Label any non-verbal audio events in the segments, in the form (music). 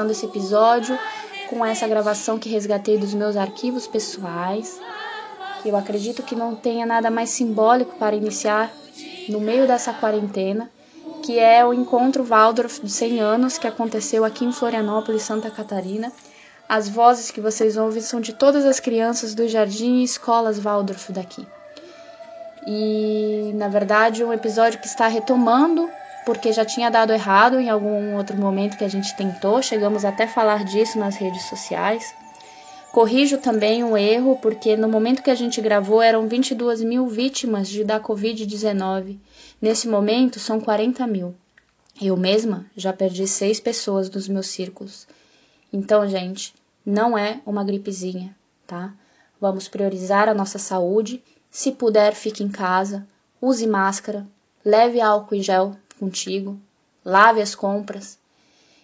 começando esse episódio com essa gravação que resgatei dos meus arquivos pessoais. Eu acredito que não tenha nada mais simbólico para iniciar no meio dessa quarentena, que é o encontro Waldorf de 100 anos que aconteceu aqui em Florianópolis, Santa Catarina. As vozes que vocês ouvem são de todas as crianças do jardim e escolas Waldorf daqui. E, na verdade, um episódio que está retomando porque já tinha dado errado em algum outro momento que a gente tentou, chegamos até falar disso nas redes sociais. Corrijo também o erro, porque no momento que a gente gravou eram 22 mil vítimas de da Covid-19. Nesse momento são 40 mil. Eu mesma já perdi seis pessoas dos meus círculos. Então, gente, não é uma gripezinha, tá? Vamos priorizar a nossa saúde. Se puder, fique em casa, use máscara, leve álcool e gel contigo, lave as compras.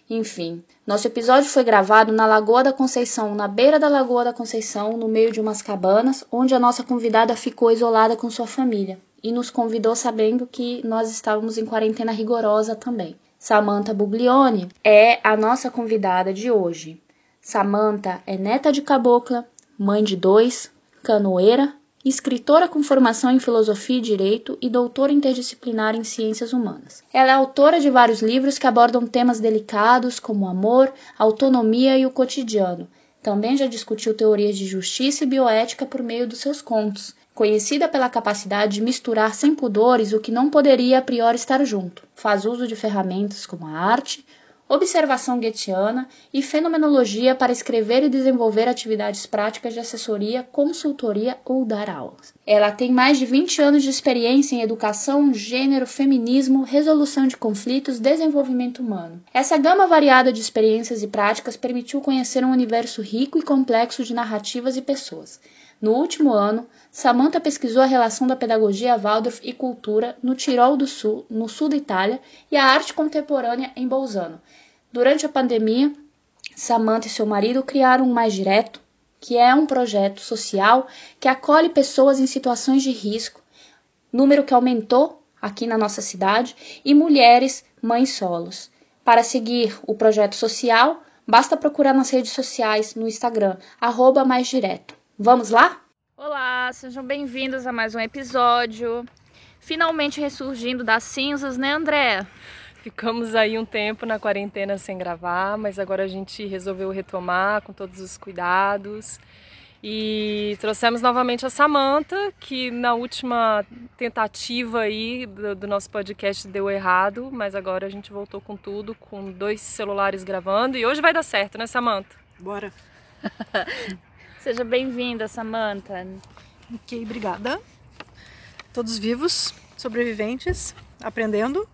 Enfim, nosso episódio foi gravado na Lagoa da Conceição, na beira da Lagoa da Conceição, no meio de umas cabanas, onde a nossa convidada ficou isolada com sua família e nos convidou sabendo que nós estávamos em quarentena rigorosa também. Samantha Buglione é a nossa convidada de hoje. Samantha é neta de cabocla, mãe de dois, canoeira, escritora com formação em filosofia e direito e doutora interdisciplinar em ciências humanas. Ela é autora de vários livros que abordam temas delicados como amor, autonomia e o cotidiano. Também já discutiu teorias de justiça e bioética por meio dos seus contos, conhecida pela capacidade de misturar sem pudores o que não poderia a priori estar junto. Faz uso de ferramentas como a arte, observação goetiana e fenomenologia para escrever e desenvolver atividades práticas de assessoria, consultoria ou dar aulas. Ela tem mais de 20 anos de experiência em educação, gênero, feminismo, resolução de conflitos, desenvolvimento humano. Essa gama variada de experiências e práticas permitiu conhecer um universo rico e complexo de narrativas e pessoas. No último ano, Samantha pesquisou a relação da pedagogia Waldorf e cultura no Tirol do Sul, no sul da Itália, e a arte contemporânea em Bolzano. Durante a pandemia, Samantha e seu marido criaram o Mais Direto, que é um projeto social que acolhe pessoas em situações de risco, número que aumentou aqui na nossa cidade, e mulheres mães solos. Para seguir o projeto social, basta procurar nas redes sociais no Instagram, arroba mais direto. Vamos lá? Olá, sejam bem-vindos a mais um episódio. Finalmente ressurgindo das cinzas, né, André? Ficamos aí um tempo na quarentena sem gravar, mas agora a gente resolveu retomar com todos os cuidados. E trouxemos novamente a Samantha, que na última tentativa aí do, do, nosso podcast deu errado, mas agora a gente voltou com tudo, com dois celulares gravando e hoje vai dar certo, né, Samantha? Bora. (laughs) Seja bem-vinda, Samantha. Ok, obrigada. Todos vivos, sobreviventes, aprendendo.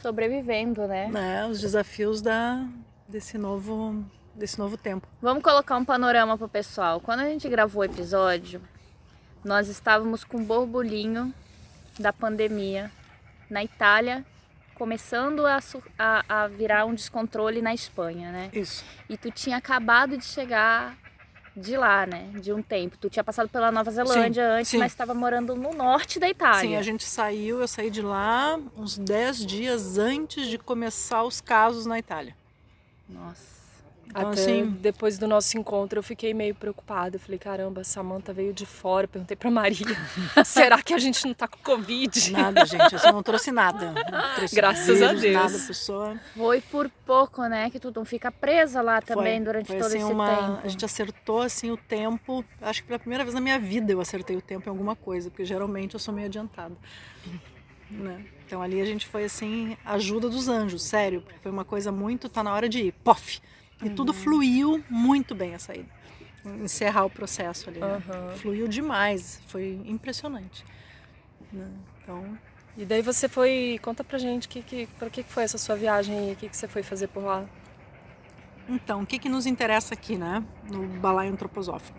Sobrevivendo, né? É, os desafios da, desse, novo, desse novo tempo. Vamos colocar um panorama pro pessoal. Quando a gente gravou o episódio, nós estávamos com o borbulhinho da pandemia na Itália começando a, a, a, virar um descontrole na Espanha, né? Isso. E tu tinha acabado de chegar de lá, né? De um tempo. Tu tinha passado pela Nova Zelândia sim, antes, sim. mas estava morando no norte da Itália. Sim, a gente saiu, eu saí de lá uns 10 dias antes de começar os casos na Itália. Nossa. Então, Até assim, depois do nosso encontro eu fiquei meio preocupada. Eu falei, caramba, a Samanta veio de fora. Eu perguntei pra Maria, (laughs) será que a gente não tá com Covid? Nada, gente, eu não trouxe nada. Não (laughs) trouxe Graças vírus, a Deus. Nada, pessoa. Foi por pouco, né, que tu não fica presa lá também foi, durante foi, todo assim, esse uma... tempo. A gente acertou, assim, o tempo. Acho que pela primeira vez na minha vida eu acertei o tempo em alguma coisa, porque geralmente eu sou meio adiantada. Né? Então ali a gente foi, assim, ajuda dos anjos, sério. Foi uma coisa muito, tá na hora de ir, pof! E uhum. tudo fluiu muito bem a saída. Encerrar o processo ali. Né? Uhum. Fluiu demais. Foi impressionante. Né? Então. E daí você foi. Conta pra gente que, que, para que foi essa sua viagem e o que, que você foi fazer por lá? Então, o que, que nos interessa aqui, né? No balaio antroposófico?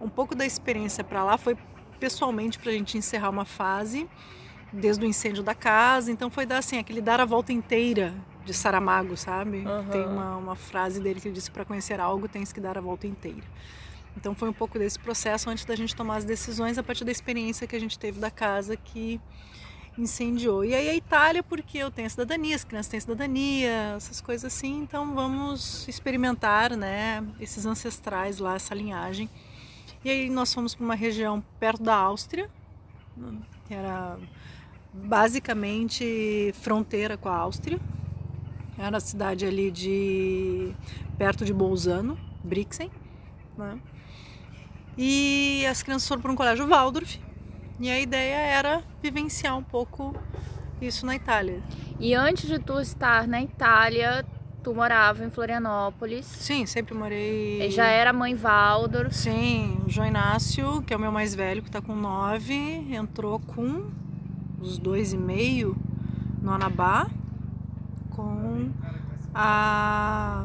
Um pouco da experiência para lá foi pessoalmente para a gente encerrar uma fase desde o incêndio da casa. Então foi dar assim aquele dar a volta inteira de Saramago, sabe? Uhum. Tem uma, uma frase dele que ele disse para conhecer algo tens que dar a volta inteira. Então foi um pouco desse processo antes da gente tomar as decisões a partir da experiência que a gente teve da casa que incendiou. E aí a Itália, porque eu tenho cidadania, as crianças têm cidadania, essas coisas assim, então vamos experimentar, né, esses ancestrais lá, essa linhagem. E aí nós fomos para uma região perto da Áustria, que era basicamente fronteira com a Áustria. Era a cidade ali de perto de Bolzano, Brixen, né? E as crianças foram para um colégio Waldorf. E a ideia era vivenciar um pouco isso na Itália. E antes de tu estar na Itália, tu morava em Florianópolis. Sim, sempre morei. E já era mãe Waldorf. Sim, o João Inácio, que é o meu mais velho, que está com nove, entrou com os dois e meio no Anabá com a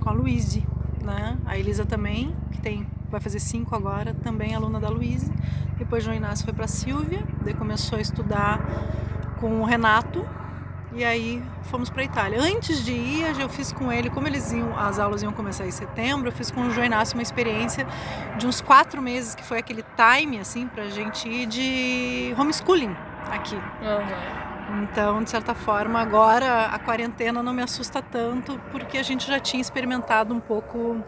com a Luíse, né? A Elisa também, que tem vai fazer cinco agora, também aluna da Luíse. Depois João Inácio foi para Silvia, daí começou a estudar com o Renato e aí fomos para Itália. Antes de ir, eu fiz com ele, como eles iam, as aulas iam começar em setembro, eu fiz com o João Inácio uma experiência de uns quatro meses, que foi aquele time assim para gente ir de homeschooling aqui. Uhum. Então, de certa forma, agora a quarentena não me assusta tanto, porque a gente já tinha experimentado um pouco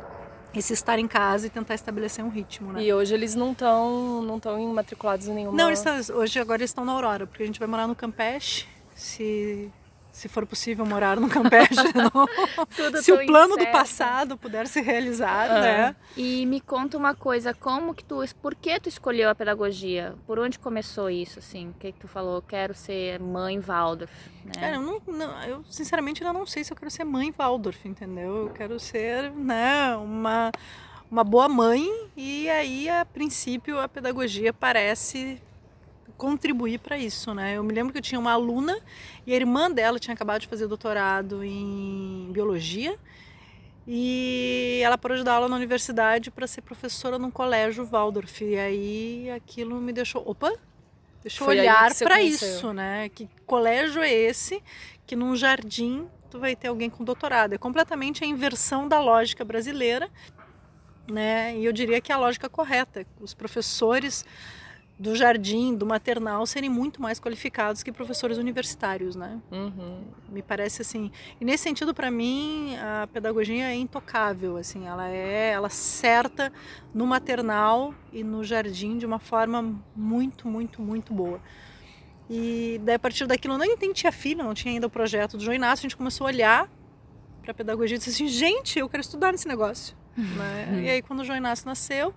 esse estar em casa e tentar estabelecer um ritmo, né? E hoje eles não estão não estão matriculados em nenhuma... Não, eles estão, hoje agora eles estão na Aurora, porque a gente vai morar no Campeche, se se for possível morar no Campeche, (laughs) se o plano incerto. do passado puder ser realizado, uhum. né? E me conta uma coisa, como que tu, por que tu escolheu a pedagogia? Por onde começou isso, assim? O que, que tu falou? Quero ser mãe Waldorf, né? Cara, eu, não, não, eu sinceramente ainda não sei se eu quero ser mãe Waldorf, entendeu? Eu quero ser, né, uma uma boa mãe e aí a princípio a pedagogia parece contribuir para isso, né? Eu me lembro que eu tinha uma aluna e a irmã dela tinha acabado de fazer doutorado em biologia e ela parou de dar aula na universidade para ser professora num colégio Waldorf. E aí aquilo me deixou, opa, deixa eu olhar para isso, né? Que colégio é esse que num jardim tu vai ter alguém com doutorado? É completamente a inversão da lógica brasileira, né? E eu diria que é a lógica correta. Os professores do jardim, do maternal, serem muito mais qualificados que professores universitários, né? Uhum. Me parece assim. E nesse sentido, para mim, a pedagogia é intocável, assim. Ela é, ela certa no maternal e no jardim de uma forma muito, muito, muito boa. E daí, a partir daquilo, eu nem, tinha filho, não tinha ainda o projeto do João Inácio, a gente começou a olhar para a pedagogia e disse assim, gente, eu quero estudar nesse negócio. (laughs) Né? E aí, quando o João Inácio nasceu,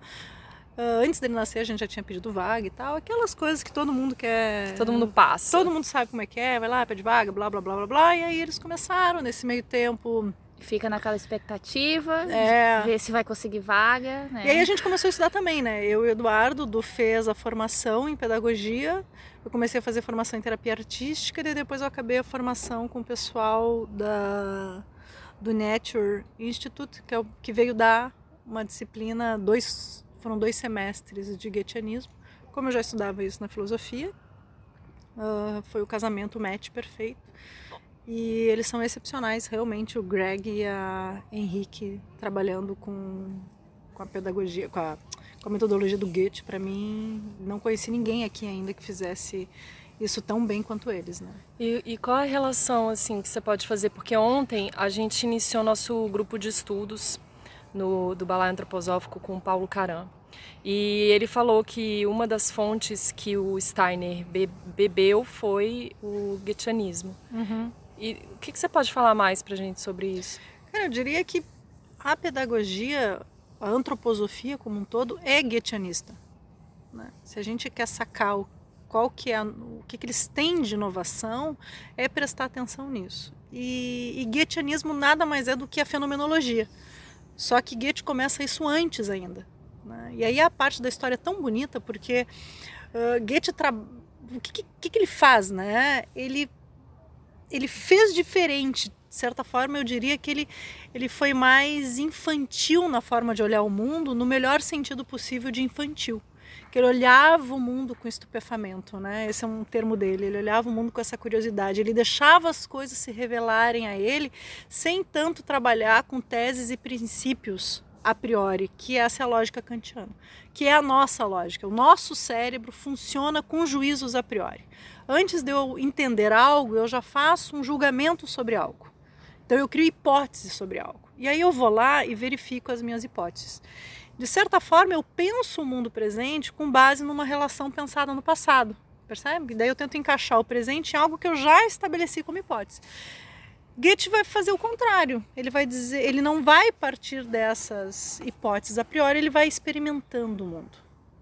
Uh, antes dele nascer, a gente já tinha pedido vaga e tal. Aquelas coisas que todo mundo quer. Que todo mundo passa. Todo mundo sabe como é que é, vai lá, pede vaga, blá, blá, blá, blá, blá. E aí eles começaram nesse meio tempo. Fica naquela expectativa, é. ver se vai conseguir vaga. Né? E aí a gente começou a estudar também, né? Eu e o Eduardo, do fez a formação em pedagogia. Eu comecei a fazer formação em terapia artística e depois eu acabei a formação com o pessoal da, do Nature Institute, que, é o, que veio dar uma disciplina, dois foram dois semestres de Goetheanismo. Como eu já estudava isso na filosofia, uh, foi o casamento match perfeito. E eles são excepcionais, realmente, o Greg e a Henrique trabalhando com, com a pedagogia, com a, com a metodologia do Goethe. Para mim, não conheci ninguém aqui ainda que fizesse isso tão bem quanto eles, né? E, e, qual a relação assim que você pode fazer? Porque ontem a gente iniciou nosso grupo de estudos no, do Balai Antroposófico com o Paulo Caram. E ele falou que uma das fontes que o Steiner be bebeu foi o Goetheanismo. Uhum. E o que, que, você pode falar mais para gente sobre isso? Cara, eu diria que a pedagogia, a antroposofia como um todo, é goetheanista. Né? Se a gente quer sacar o, qual que é, o que, que eles têm de inovação, é prestar atenção nisso. E, e nada mais é do que a fenomenologia. Só que Goethe começa isso antes ainda. Né? E aí a parte da história é tão bonita porque uh, Goethe tra... o que, que, que, ele faz, né? Ele ele fez diferente. De certa forma, eu diria que ele, ele foi mais infantil na forma de olhar o mundo, no melhor sentido possível de infantil que ele olhava o mundo com estupefamento, né? Esse é um termo dele. Ele olhava o mundo com essa curiosidade. Ele deixava as coisas se revelarem a ele, sem tanto trabalhar com teses e princípios a priori, que essa é a lógica kantiana, que é a nossa lógica. O nosso cérebro funciona com juízos a priori. Antes de eu entender algo, eu já faço um julgamento sobre algo. Então eu crio hipóteses sobre algo. E aí eu vou lá e verifico as minhas hipóteses. De certa forma, eu penso o mundo presente com base numa relação pensada no passado, percebe? E daí eu tento encaixar o presente em algo que eu já estabeleci como hipótese. Goethe vai fazer o contrário. Ele vai dizer, ele não vai partir dessas hipóteses a priori, ele vai experimentando o mundo.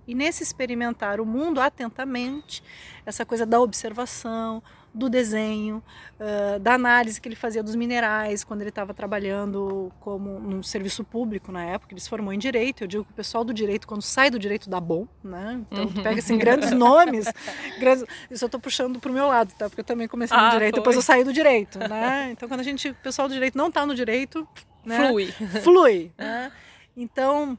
E nesse experimentar o mundo atentamente, essa coisa da observação, do desenho, uh, da análise que ele fazia dos minerais quando ele estava trabalhando como num serviço público na época. Ele se formou em direito. Eu digo que o pessoal do direito, quando sai do direito, dá bom, né? Então, tu pega assim, grandes (laughs) nomes. Grandes... Isso eu estou puxando para o meu lado, tá? Porque eu também comecei no ah, direito, foi. depois eu saí do direito, né? Então, quando a gente, o pessoal do direito não está no direito, né? flui. Flui, (laughs) né? Então,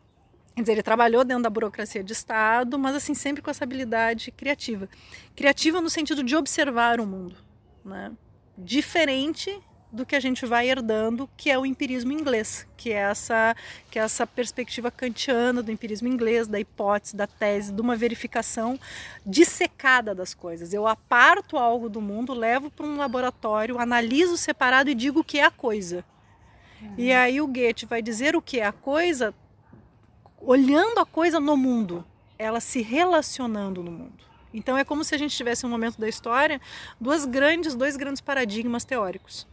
Quer dizer, ele trabalhou dentro da burocracia de Estado, mas assim sempre com essa habilidade criativa. Criativa no sentido de observar o mundo, né? Diferente do que a gente vai herdando, que é o empirismo inglês, que é essa que é essa perspectiva kantiana do empirismo inglês, da hipótese, da tese, de uma verificação dissecada das coisas. Eu aparto algo do mundo, levo para um laboratório, analiso separado e digo o que é a coisa. Uhum. E aí o Goethe vai dizer o que é a coisa olhando a coisa no mundo, ela se relacionando no mundo. Então é como se a gente tivesse um momento da história duas grandes, dois grandes paradigmas teóricos.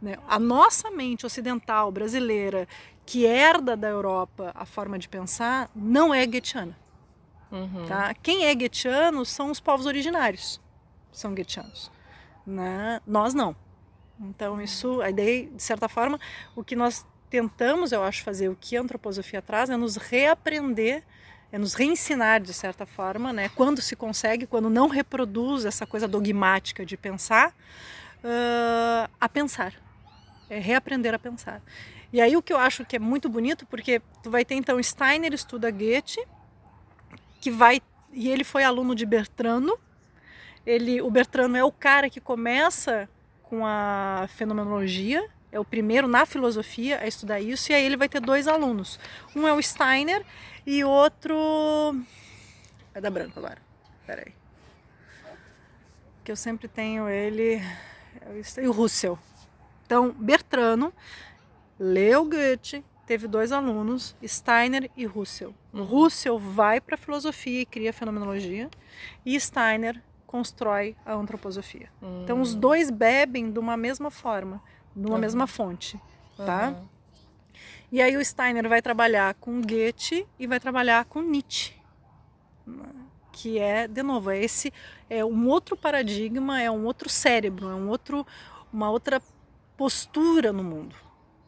Né? A nossa mente ocidental brasileira, que herda da Europa a forma de pensar, não é goetheana. Uhum. Tá? Quem é goetheano são os povos originários, são goetheanos. Né? Nós não. Então isso, a ideia, de certa forma, o que nós tentamos, eu acho, fazer o que a antroposofia traz é nos reaprender, é nos reensinar de certa forma, né? Quando se consegue, quando não reproduz essa coisa dogmática de pensar, uh, a pensar, é reaprender a pensar. E aí o que eu acho que é muito bonito, porque tu vai ter então Steiner estuda Goethe, que vai e ele foi aluno de Bertrano. Ele, o Bertrano é o cara que começa com a fenomenologia é o primeiro na filosofia a estudar isso, e aí ele vai ter dois alunos. Um é o Steiner e outro. É da branco agora. Peraí. Que eu sempre tenho ele. É e o Russell. Então, Bertrano leu Goethe, teve dois alunos, Steiner e Russell. Uhum. Russell vai para a filosofia e cria a fenomenologia, e Steiner constrói a antroposofia. Uhum. Então, os dois bebem de uma mesma forma numa uhum. mesma fonte, tá? Uhum. E aí o Steiner vai trabalhar com Goethe e vai trabalhar com Nietzsche, que é, de novo, é esse é um outro paradigma, é um outro cérebro, é um outro, uma outra postura no mundo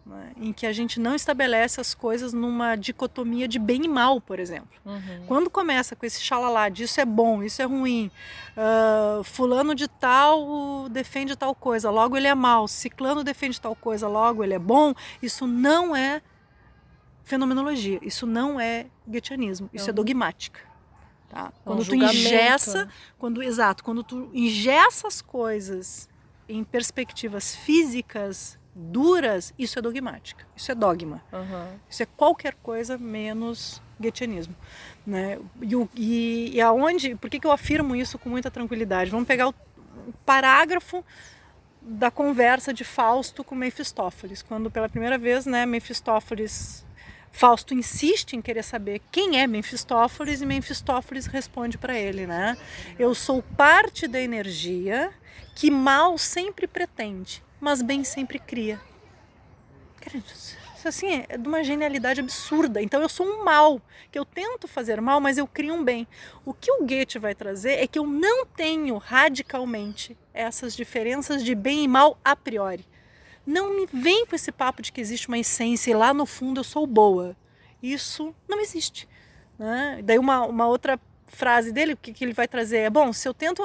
né, em que a gente não estabelece as coisas numa dicotomia de bem e mal, por exemplo. Uhum. Quando começa com esse xalalá de isso é bom, isso é ruim, uh, fulano de tal defende tal coisa, logo ele é mal, ciclano defende tal coisa, logo ele é bom, isso não é fenomenologia, isso não é goetheanismo, isso é, é dogmática. Tá? Quando é um tu ingessa, quando, exato, quando tu ingessa as coisas em perspectivas físicas duras, isso é dogmática, isso é dogma. Uhum. Isso é qualquer coisa menos goetheanismo. Né? E, e, e aonde, por que, que eu afirmo isso com muita tranquilidade? Vamos pegar o, o parágrafo da conversa de Fausto com Mefistófeles, quando pela primeira vez, né, Mefistófeles Fausto insiste em querer saber quem é Mefistófeles e Mefistófeles responde para ele, né? Eu sou parte da energia que mal sempre pretende mas bem sempre cria. Isso assim é de uma genialidade absurda. Então eu sou um mal, que eu tento fazer mal, mas eu crio um bem. O que o Goethe vai trazer é que eu não tenho radicalmente essas diferenças de bem e mal a priori. Não me vem com esse papo de que existe uma essência e lá no fundo eu sou boa. Isso não existe. Né? Daí uma, uma outra frase dele, o que, que ele vai trazer é: bom, se eu tento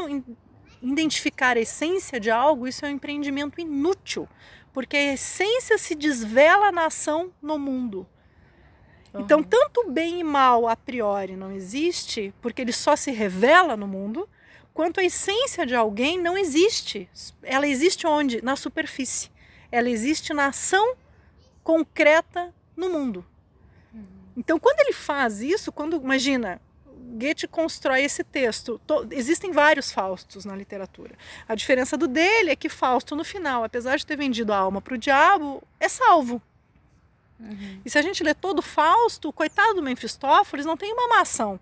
identificar a essência de algo, isso é um empreendimento inútil, porque a essência se desvela na ação no mundo. Uhum. Então, tanto bem e mal a priori não existe, porque ele só se revela no mundo, quanto a essência de alguém não existe. Ela existe onde? Na superfície. Ela existe na ação concreta no mundo. Então, quando ele faz isso, quando imagina, Goethe constrói esse texto. existem vários Faustos na literatura. A diferença do dele é que Fausto, no final, apesar de ter vendido a alma para o diabo, é salvo. Uhum. E se a gente lê todo Fausto, o coitado do Mefistófeles não tem uma mação.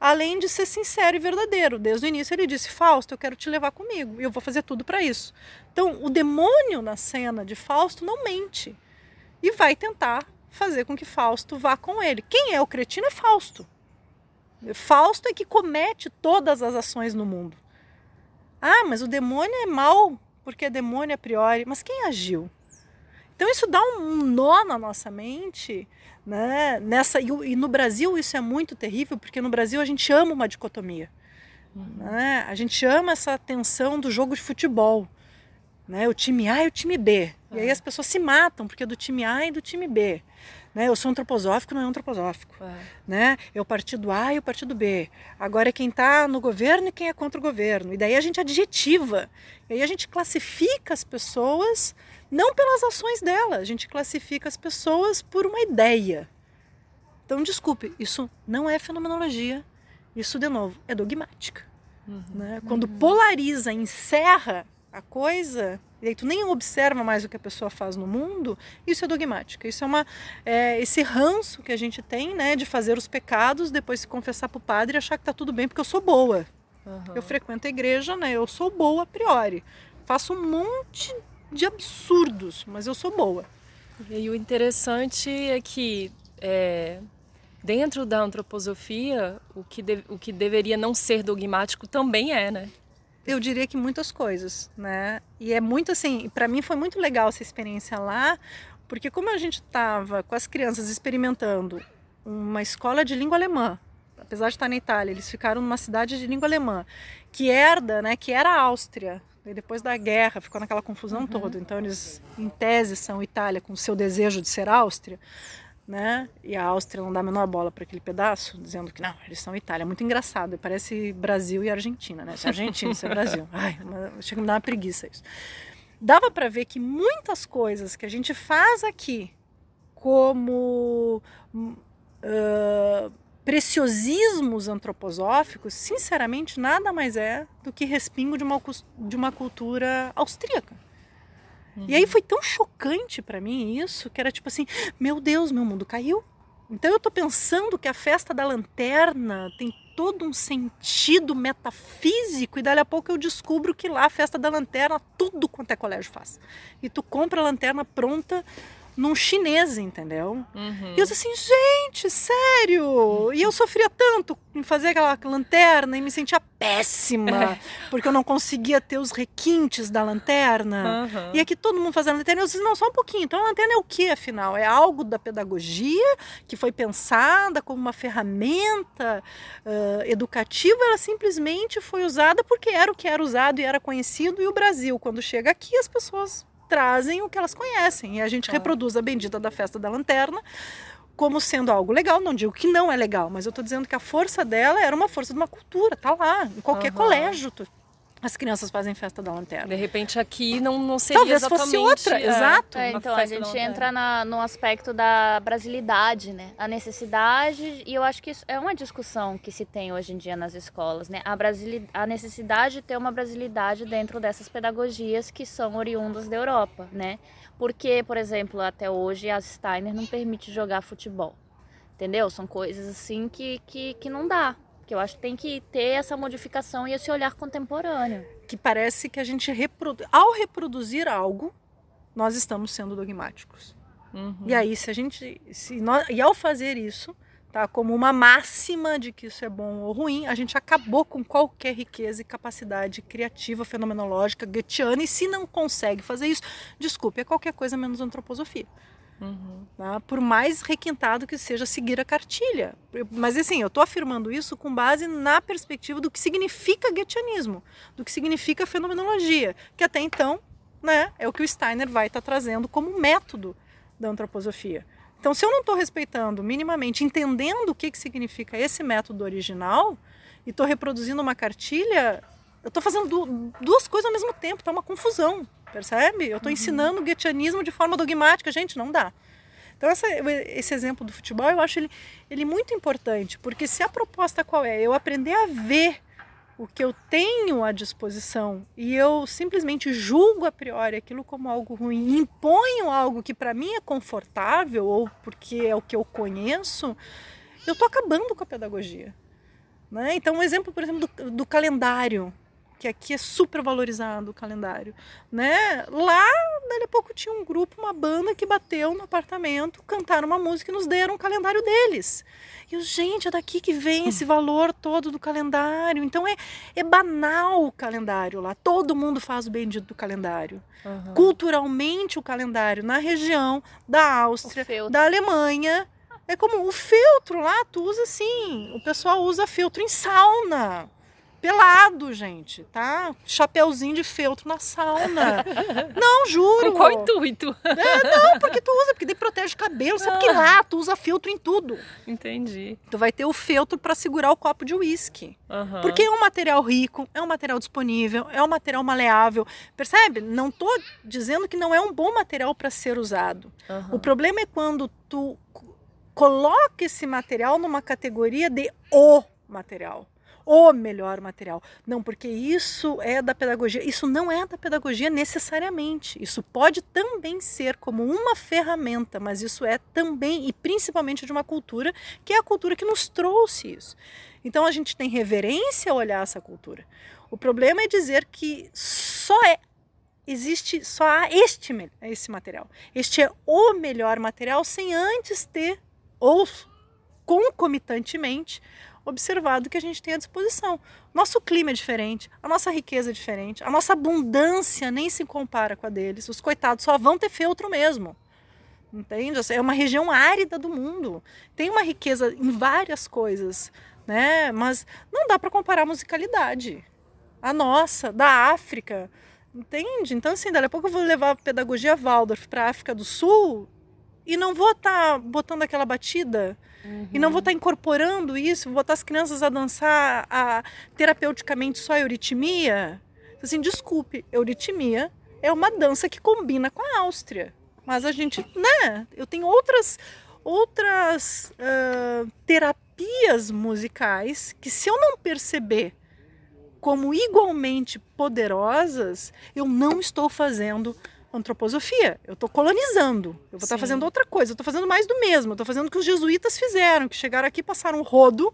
Além de ser sincero e verdadeiro. Desde o início ele disse: Fausto, eu quero te levar comigo e eu vou fazer tudo para isso. Então, o demônio na cena de Fausto não mente e vai tentar fazer com que Fausto vá com ele. Quem é o cretino é Fausto. Fausto é que comete todas as ações no mundo. Ah, mas o demônio é mau porque é demônio a priori. Mas quem agiu? Então isso dá um nó na nossa mente, né? Nessa e, no Brasil isso é muito terrível porque no Brasil a gente ama uma dicotomia, uhum. né? A gente ama essa tensão do jogo de futebol, né? O time A e o time B. Uhum. E aí as pessoas se matam porque é do time A e do time B. Né? Eu sou antroposófico, não é antroposófico. É. Né? É o partido A e o partido B. Agora é quem está no governo e quem é contra o governo. E daí a gente adjetiva. E aí a gente classifica as pessoas não pelas ações dela, a gente classifica as pessoas por uma ideia. Então, desculpe, isso não é fenomenologia, isso, de novo, é dogmática. Uhum. Né? Quando uhum. polariza, encerra a coisa, e aí tu nem observa mais o que a pessoa faz no mundo, isso é dogmática. Isso é uma é, esse ranço que a gente tem, né, de fazer os pecados, depois se confessar para o padre e achar que tá tudo bem porque eu sou boa. Uhum. Eu frequento a igreja, né? Eu sou boa a priori. Faço um monte de absurdos, mas eu sou boa. E o interessante é que é, dentro da antroposofia, o que, de, o que deveria não ser dogmático também é, né? Eu diria que muitas coisas, né? E é muito assim, para mim foi muito legal essa experiência lá, porque como a gente estava com as crianças experimentando uma escola de língua alemã, apesar de estar na Itália, eles ficaram numa cidade de língua alemã, que herda, né, que era a Áustria. E depois da guerra ficou naquela confusão uhum. toda. Então eles, em tese, são Itália com o seu desejo de ser Áustria né? E a Áustria não dá a menor bola para aquele pedaço, dizendo que não, eles são Itália. É muito engraçado, parece Brasil e Argentina, né? Se é Argentina, se é Brasil. (laughs) Ai, chega a me dar uma preguiça isso. Dava para ver que muitas coisas que a gente faz aqui, como uh, preciosismos antroposóficos, sinceramente, nada mais é do que respingo de uma, de uma cultura austríaca. Uhum. E aí foi tão chocante para mim isso, que era tipo assim, meu Deus, meu mundo caiu. Então eu tô pensando que a festa da lanterna tem todo um sentido metafísico e dali a pouco eu descubro que lá a festa da lanterna tudo quanto é colégio faz. E tu compra a lanterna pronta num chinês, entendeu? Uhum. E eu disse assim, gente, sério? E eu sofria tanto em fazer aquela lanterna e me sentia péssima, (laughs) porque eu não conseguia ter os requintes da lanterna. Uhum. E aqui todo mundo fazendo lanterna, eu disse, não, só um pouquinho. Então a lanterna é o que, afinal? É algo da pedagogia que foi pensada como uma ferramenta uh, educativa, ela simplesmente foi usada porque era o que era usado e era conhecido, e o Brasil, quando chega aqui, as pessoas trazem o que elas conhecem. E a gente reproduz a bendita da festa da lanterna como sendo algo legal. Não digo que não é legal, mas eu estou dizendo que a força dela era uma força de uma cultura, tá lá. Em qualquer uhum. colégio, tu, as crianças fazem festa da lanterna. De repente aqui não, não seria Talvez exatamente... fosse outra, é, exato. É, então a gente entra na, no aspecto da brasilidade, né? A necessidade, e eu acho que isso é uma discussão que se tem hoje em dia nas escolas, né? A, Brasili... a necessidade de ter uma brasilidade dentro dessas pedagogias que são oriundas da Europa, né? Porque, por exemplo, até hoje a Steiner não permite jogar futebol. Entendeu? São coisas assim que, que, que não dá. Que eu acho que tem que ter essa modificação e esse olhar contemporâneo. Que parece que a gente reproduz. Ao reproduzir algo, nós estamos sendo dogmáticos. Uhum. E aí, se a gente. Se nós, e ao fazer isso, tá, como uma máxima de que isso é bom ou ruim, a gente acabou com qualquer riqueza e capacidade criativa, fenomenológica, goetiana. E se não consegue fazer isso, desculpe, é qualquer coisa menos antroposofia. Uhum. Tá? Por mais requintado que seja seguir a cartilha. Mas assim, eu estou afirmando isso com base na perspectiva do que significa goetheanismo, do que significa fenomenologia, que até então né, é o que o Steiner vai estar tá trazendo como método da antroposofia. Então, se eu não estou respeitando minimamente, entendendo o que, que significa esse método original, e estou reproduzindo uma cartilha, eu estou fazendo duas coisas ao mesmo tempo, está uma confusão percebe? Eu estou uhum. ensinando o goetheanismo de forma dogmática, gente, não dá. Então essa, esse exemplo do futebol eu acho ele, ele muito importante, porque se a proposta qual é? Eu aprender a ver o que eu tenho à disposição e eu simplesmente julgo a priori aquilo como algo ruim, imponho algo que para mim é confortável ou porque é o que eu conheço, eu estou acabando com a pedagogia. Né? Então, um exemplo, por exemplo, do, do calendário que aqui é super valorizado o calendário, né? Lá, dali a pouco tinha um grupo, uma banda que bateu no apartamento, cantaram uma música e nos deram o calendário deles. E eu, gente, é daqui que vem esse valor todo do calendário. Então é, é banal o calendário lá. Todo mundo faz o bendito do calendário. Uhum. Culturalmente, o calendário na região da Áustria, da Alemanha, é como o feltro lá, tu usa assim. O pessoal usa feltro em sauna pelado, gente, tá? Chapeuzinho de feltro na sauna. (laughs) Não, juro. Com qual intuito? É, não, porque tu usa, porque daí protege o cabelo. Sabe que lá tu usa feltro em tudo. Entendi. Tu vai ter o feltro para segurar o copo de uísque. Uhum. Porque é um material rico, é um material disponível, é um material maleável. Percebe? Não tô dizendo que não é um bom material para ser usado. Uhum. O problema é quando tu coloca esse material numa categoria de o material o melhor material. Não, porque isso é da pedagogia. Isso não é da pedagogia necessariamente. Isso pode também ser como uma ferramenta, mas isso é também e principalmente de uma cultura que é a cultura que nos trouxe isso. Então a gente tem reverência a olhar essa cultura. O problema é dizer que só é existe só há este esse material. Este é o melhor material sem antes ter ou concomitantemente observado que a gente tem à disposição. Nosso clima é diferente, a nossa riqueza é diferente, a nossa abundância nem se compara com a deles. Os coitados só vão ter feltro mesmo. Entende? É uma região árida do mundo. Tem uma riqueza em várias coisas, né? Mas não dá para comparar a musicalidade. A nossa, da África, entende? Então, assim, daqui a pouco eu vou levar a pedagogia Waldorf para a África do Sul e não vou estar tá botando aquela batida Uhum. E não vou estar incorporando isso, vou botar as crianças a dançar a, terapeuticamente só a euritmia. Assim, desculpe, euritmia é uma dança que combina com a Áustria. Mas a gente, né? Eu tenho outras, outras uh, terapias musicais que se eu não perceber como igualmente poderosas, eu não estou fazendo antroposofia. Eu estou colonizando. Eu vou estar tá fazendo outra coisa. Eu estou fazendo mais do mesmo. Eu estou fazendo o que os jesuítas fizeram, que chegaram aqui e passaram rodo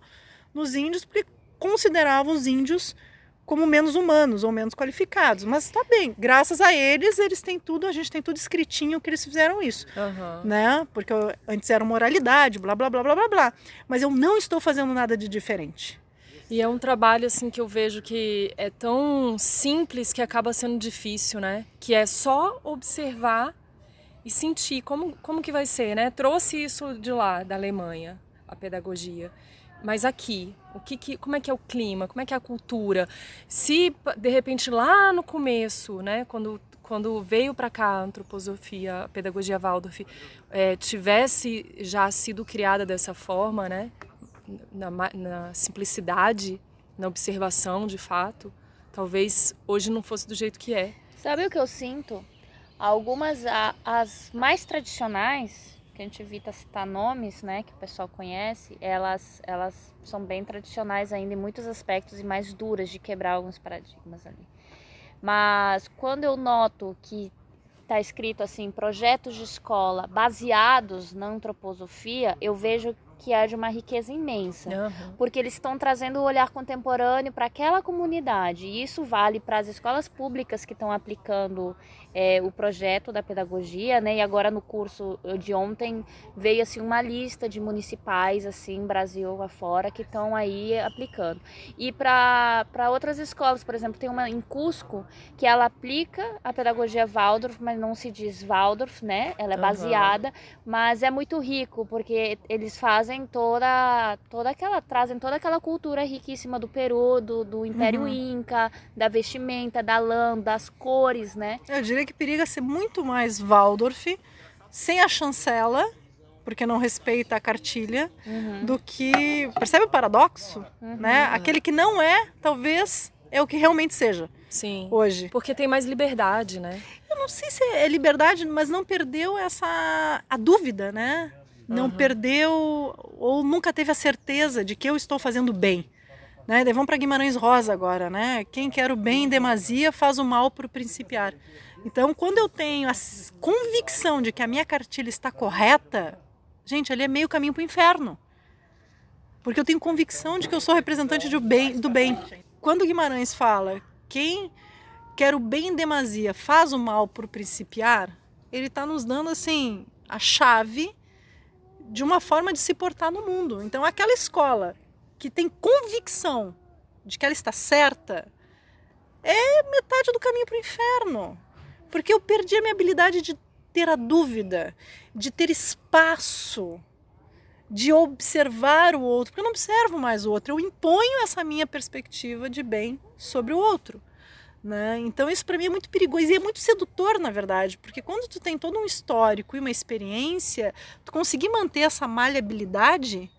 nos índios porque consideravam os índios como menos humanos ou menos qualificados. Mas está bem, graças a eles, eles têm tudo, a gente tem tudo escritinho que eles fizeram isso, uhum. né? Porque antes era moralidade, blá blá blá blá blá blá. Mas eu não estou fazendo nada de diferente. E é um trabalho assim que eu vejo que é tão simples que acaba sendo difícil, né? Que é só observar e sentir como, como que vai ser, né? Trouxe isso de lá, da Alemanha, a pedagogia. Mas aqui, o que, que como é que é o clima, como é que é a cultura? Se de repente lá no começo, né, quando quando veio para cá a antroposofia, a pedagogia Waldorf, é, tivesse já sido criada dessa forma, né? Na, na simplicidade, na observação de fato, talvez hoje não fosse do jeito que é. Sabe o que eu sinto? Algumas, as mais tradicionais, que a gente evita citar nomes, né, que o pessoal conhece, elas, elas são bem tradicionais ainda em muitos aspectos e mais duras de quebrar alguns paradigmas ali. Mas quando eu noto que está escrito assim, projetos de escola baseados na antroposofia, eu vejo que é de uma riqueza imensa, uhum. porque eles estão trazendo o olhar contemporâneo para aquela comunidade. E isso vale para as escolas públicas que estão aplicando é, o projeto da pedagogia, né? E agora no curso de ontem veio assim uma lista de municipais assim Brasil afora que estão aí aplicando. E para outras escolas, por exemplo, tem uma em Cusco que ela aplica a pedagogia Waldorf, mas não se diz Waldorf, né? Ela é baseada, uhum. mas é muito rico porque eles fazem toda toda aquela trazem toda aquela cultura riquíssima do Peru, do, do Império uhum. Inca, da vestimenta, da lã, das cores, né? Eu diria que periga ser muito mais Waldorf, sem a chancela, porque não respeita a cartilha, uhum. do que. Percebe o paradoxo? Uhum. Né? Aquele que não é, talvez é o que realmente seja. Sim. Hoje. Porque tem mais liberdade, né? Eu não sei se é liberdade, mas não perdeu essa a dúvida, né? Não uhum. perdeu ou nunca teve a certeza de que eu estou fazendo bem. Né? Daí vamos para Guimarães Rosa agora, né? Quem quer o bem em demasia faz o mal por principiar. Então, quando eu tenho a convicção de que a minha cartilha está correta, gente, ali é meio caminho para o inferno. Porque eu tenho convicção de que eu sou representante do bem, do bem. Quando Guimarães fala quem quer o bem em demasia faz o mal por principiar, ele está nos dando assim a chave de uma forma de se portar no mundo. Então, aquela escola que tem convicção de que ela está certa é metade do caminho para o inferno. Porque eu perdi a minha habilidade de ter a dúvida, de ter espaço, de observar o outro, porque eu não observo mais o outro, eu imponho essa minha perspectiva de bem sobre o outro. Né? Então isso para mim é muito perigoso e é muito sedutor, na verdade, porque quando tu tem todo um histórico e uma experiência, tu conseguir manter essa maleabilidade,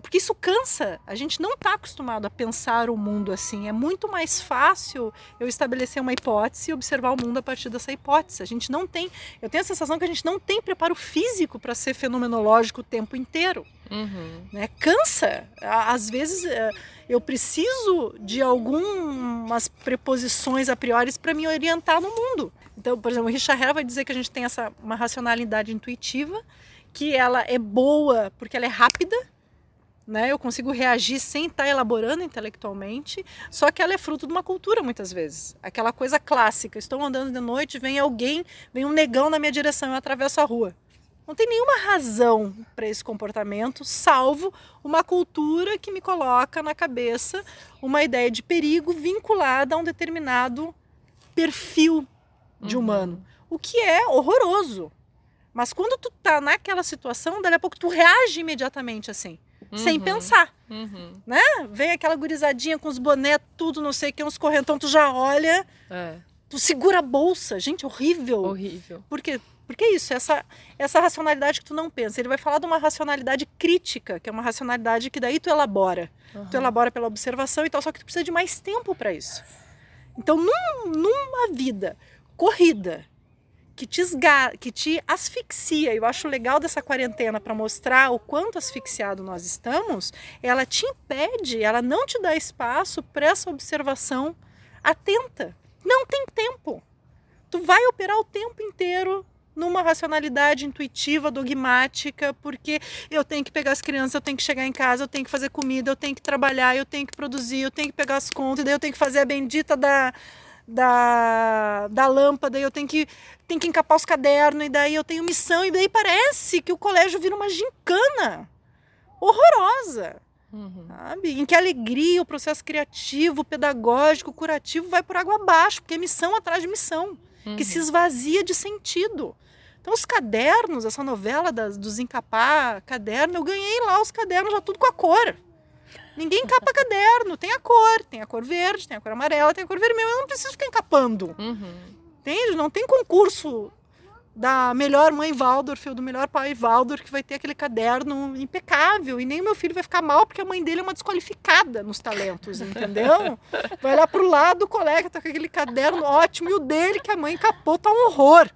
porque isso cansa. A gente não está acostumado a pensar o mundo assim. É muito mais fácil eu estabelecer uma hipótese e observar o mundo a partir dessa hipótese. A gente não tem. Eu tenho a sensação que a gente não tem preparo físico para ser fenomenológico o tempo inteiro. Uhum. Né? Cansa. Às vezes é, eu preciso de algumas preposições a priori para me orientar no mundo. Então, por exemplo, o Richard Herr vai dizer que a gente tem essa uma racionalidade intuitiva, que ela é boa porque ela é rápida né? Eu consigo reagir sem estar tá elaborando intelectualmente, só que ela é fruto de uma cultura muitas vezes. Aquela coisa clássica, estou andando de noite, vem alguém, vem um negão na minha direção, eu atravesso a rua. Não tem nenhuma razão para esse comportamento, salvo uma cultura que me coloca na cabeça uma ideia de perigo vinculada a um determinado perfil de uhum. humano, o que é horroroso. Mas quando tu tá naquela situação, daqui a pouco tu reage imediatamente assim uhum, sem pensar. Uhum. Né? Vem aquela gurizadinha com os bonés, tudo, não sei o que, uns correntão, tu já olha, é. tu segura a bolsa. Gente, horrível. Horrível. Por quê? Porque é isso, essa, essa racionalidade que tu não pensa. Ele vai falar de uma racionalidade crítica, que é uma racionalidade que daí tu elabora. Uhum. Tu elabora pela observação e tal, só que tu precisa de mais tempo para isso. Então, num, numa vida corrida, que te, esga, que te asfixia. Eu acho legal dessa quarentena para mostrar o quanto asfixiado nós estamos. Ela te impede, ela não te dá espaço para essa observação atenta. Não tem tempo. Tu vai operar o tempo inteiro numa racionalidade intuitiva, dogmática, porque eu tenho que pegar as crianças, eu tenho que chegar em casa, eu tenho que fazer comida, eu tenho que trabalhar, eu tenho que produzir, eu tenho que pegar as contas, daí eu tenho que fazer a bendita da da, da lâmpada, e eu tenho que, tenho que encapar os cadernos, e daí eu tenho missão, e daí parece que o colégio vira uma gincana horrorosa. Uhum. Sabe? Em que a alegria, o processo criativo, pedagógico, curativo vai por água abaixo, porque é missão atrás de missão, uhum. que se esvazia de sentido. Então, os cadernos, essa novela das, dos encapar caderno, eu ganhei lá os cadernos já tudo com a cor. Ninguém encapa caderno. Tem a cor, tem a cor verde, tem a cor amarela, tem a cor vermelha. Eu não preciso ficar encapando. Uhum. Entende? Não tem concurso da melhor mãe Waldorf ou do melhor pai Waldorf que vai ter aquele caderno impecável e nem meu filho vai ficar mal porque a mãe dele é uma desqualificada nos talentos, entendeu? Vai lá pro lado, do colega tá com aquele caderno ótimo e o dele que a mãe capou tá um horror.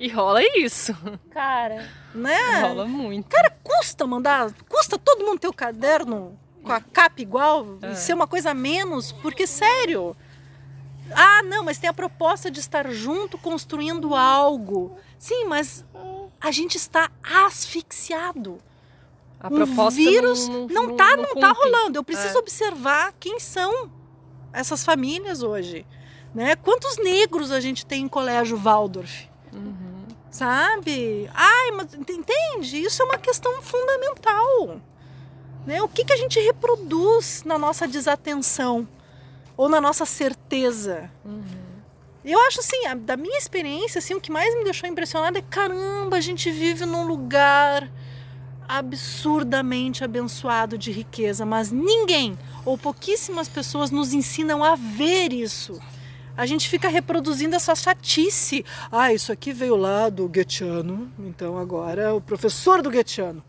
E rola isso. Cara. Né? Rola muito. Cara, custa mandar. Custa todo mundo ter o caderno com a capa igual é. ser uma coisa a menos, porque, sério. Ah, não, mas tem a proposta de estar junto construindo algo. Sim, mas a gente está asfixiado. A um proposta vírus não, não, não, tá, não, não tá rolando. Eu preciso é. observar quem são essas famílias hoje. Né? Quantos negros a gente tem em colégio Waldorf? Uhum sabe? Ai, mas entende? Isso é uma questão fundamental. Né? O que, que a gente reproduz na nossa desatenção ou na nossa certeza? Uhum. Eu acho assim, da minha experiência, assim, o que mais me deixou impressionada é caramba, a gente vive num lugar absurdamente abençoado de riqueza, mas ninguém ou pouquíssimas pessoas nos ensinam a ver isso a gente fica reproduzindo essa chatice. Ah, isso aqui veio lá do Goethiano, então agora é o professor do Goethiano.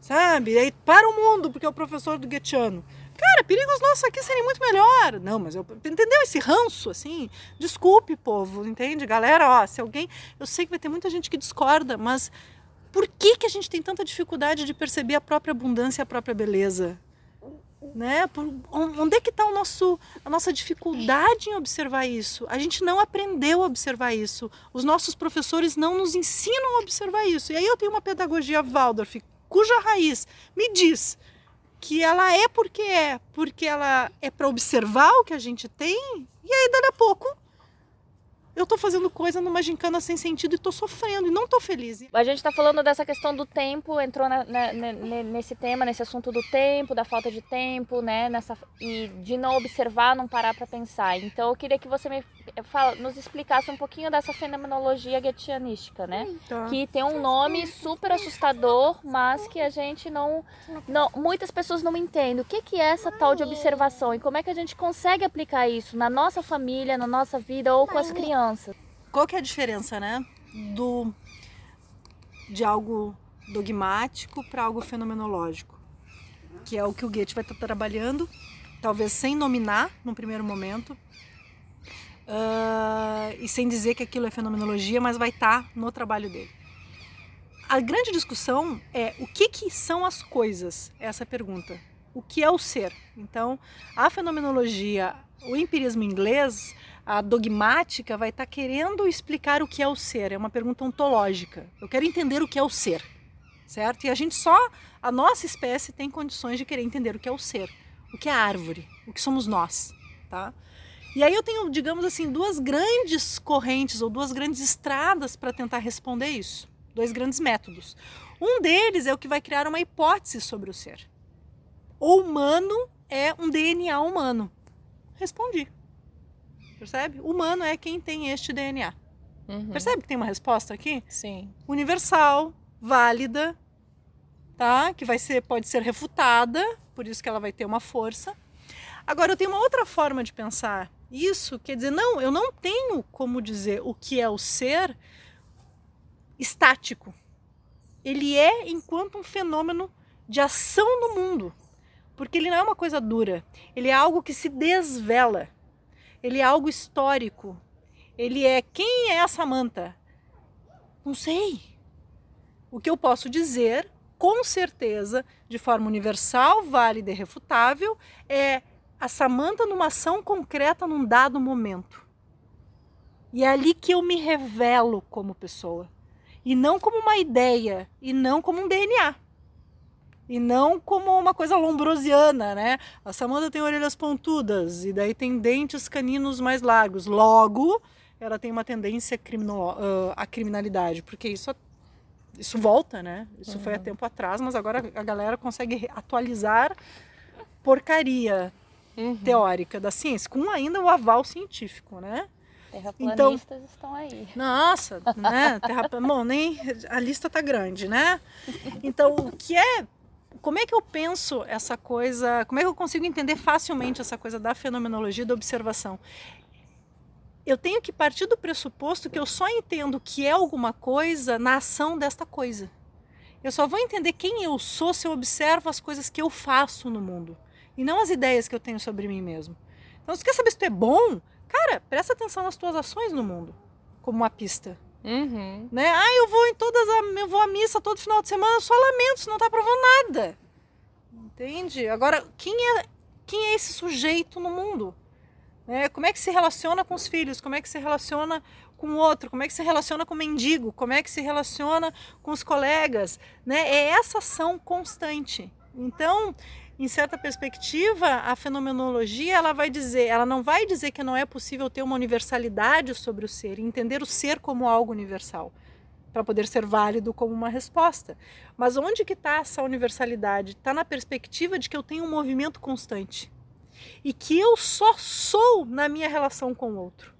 Sabe? E aí para o mundo, porque é o professor do Goethiano. Cara, perigos nossos aqui serem muito melhor. Não, mas eu. Entendeu esse ranço, assim? Desculpe, povo, entende? Galera, ó, se alguém. Eu sei que vai ter muita gente que discorda, mas por que, que a gente tem tanta dificuldade de perceber a própria abundância e a própria beleza? Né? Por, onde é que está a nossa dificuldade em observar isso? A gente não aprendeu a observar isso. Os nossos professores não nos ensinam a observar isso. E aí eu tenho uma pedagogia Waldorf, cuja raiz me diz que ela é porque é, porque ela é para observar o que a gente tem, e aí daqui a pouco eu tô fazendo coisa numa gincana sem sentido e tô sofrendo e não tô feliz. A gente tá falando dessa questão do tempo, entrou na, na, nesse tema, nesse assunto do tempo, da falta de tempo, né? Nessa, e de não observar, não parar para pensar. Então eu queria que você me fala, nos explicasse um pouquinho dessa fenomenologia guetianística, né? Tá. Que tem um nome super assustador, mas que a gente não, não. Muitas pessoas não entendem. O que, que é essa tal de observação e como é que a gente consegue aplicar isso na nossa família, na nossa vida ou com as crianças? Criança. Qual que é a diferença, né? Do de algo dogmático para algo fenomenológico, que é o que o Goethe vai estar trabalhando, talvez sem nominar no primeiro momento, uh, e sem dizer que aquilo é fenomenologia, mas vai estar no trabalho dele. A grande discussão é o que, que são as coisas? Essa é pergunta. O que é o ser? Então, a fenomenologia, o empirismo inglês a dogmática vai estar tá querendo explicar o que é o ser. É uma pergunta ontológica. Eu quero entender o que é o ser, certo? E a gente só, a nossa espécie tem condições de querer entender o que é o ser, o que é a árvore, o que somos nós, tá? E aí eu tenho, digamos assim, duas grandes correntes ou duas grandes estradas para tentar responder isso. Dois grandes métodos. Um deles é o que vai criar uma hipótese sobre o ser. O humano é um DNA humano. Respondi. Percebe? Humano é quem tem este DNA. Uhum. Percebe que tem uma resposta aqui? Sim. Universal, válida, tá? Que vai ser, pode ser refutada, por isso que ela vai ter uma força. Agora eu tenho uma outra forma de pensar isso, quer dizer, não, eu não tenho como dizer o que é o ser estático. Ele é enquanto um fenômeno de ação no mundo, porque ele não é uma coisa dura, ele é algo que se desvela ele é algo histórico. Ele é quem é a Samantha? Não sei. O que eu posso dizer, com certeza, de forma universal, válida e refutável, é a Samantha numa ação concreta num dado momento. E é ali que eu me revelo como pessoa. E não como uma ideia, e não como um DNA e não como uma coisa lombrosiana, né? A Samanta tem orelhas pontudas e daí tem dentes caninos mais largos. Logo, ela tem uma tendência à criminalidade, porque isso isso volta, né? Isso uhum. foi há uhum. tempo atrás, mas agora a galera consegue atualizar porcaria uhum. teórica da ciência, com ainda o aval científico, né? Terraplanistas então, estão aí. Nossa, né? Terra, bom, nem a lista tá grande, né? Então, o que é como é que eu penso essa coisa, como é que eu consigo entender facilmente essa coisa da fenomenologia da observação? Eu tenho que partir do pressuposto que eu só entendo que é alguma coisa na ação desta coisa. Eu só vou entender quem eu sou se eu observo as coisas que eu faço no mundo e não as ideias que eu tenho sobre mim mesmo. Então, se quer saber se tu é bom, cara, presta atenção nas tuas ações no mundo, como uma pista. Uhum. Né? Ah, eu vou em todas a, eu vou à missa todo final de semana, só lamento, isso não está provando nada. Entende? Agora, quem é, quem é esse sujeito no mundo? É, como é que se relaciona com os filhos? Como é que se relaciona com o outro? Como é que se relaciona com o mendigo? Como é que se relaciona com os colegas? Né? É essa ação constante. Então, em certa perspectiva, a fenomenologia ela vai dizer, ela não vai dizer que não é possível ter uma universalidade sobre o ser, entender o ser como algo universal, para poder ser válido como uma resposta. Mas onde que está essa universalidade? Está na perspectiva de que eu tenho um movimento constante e que eu só sou na minha relação com o outro.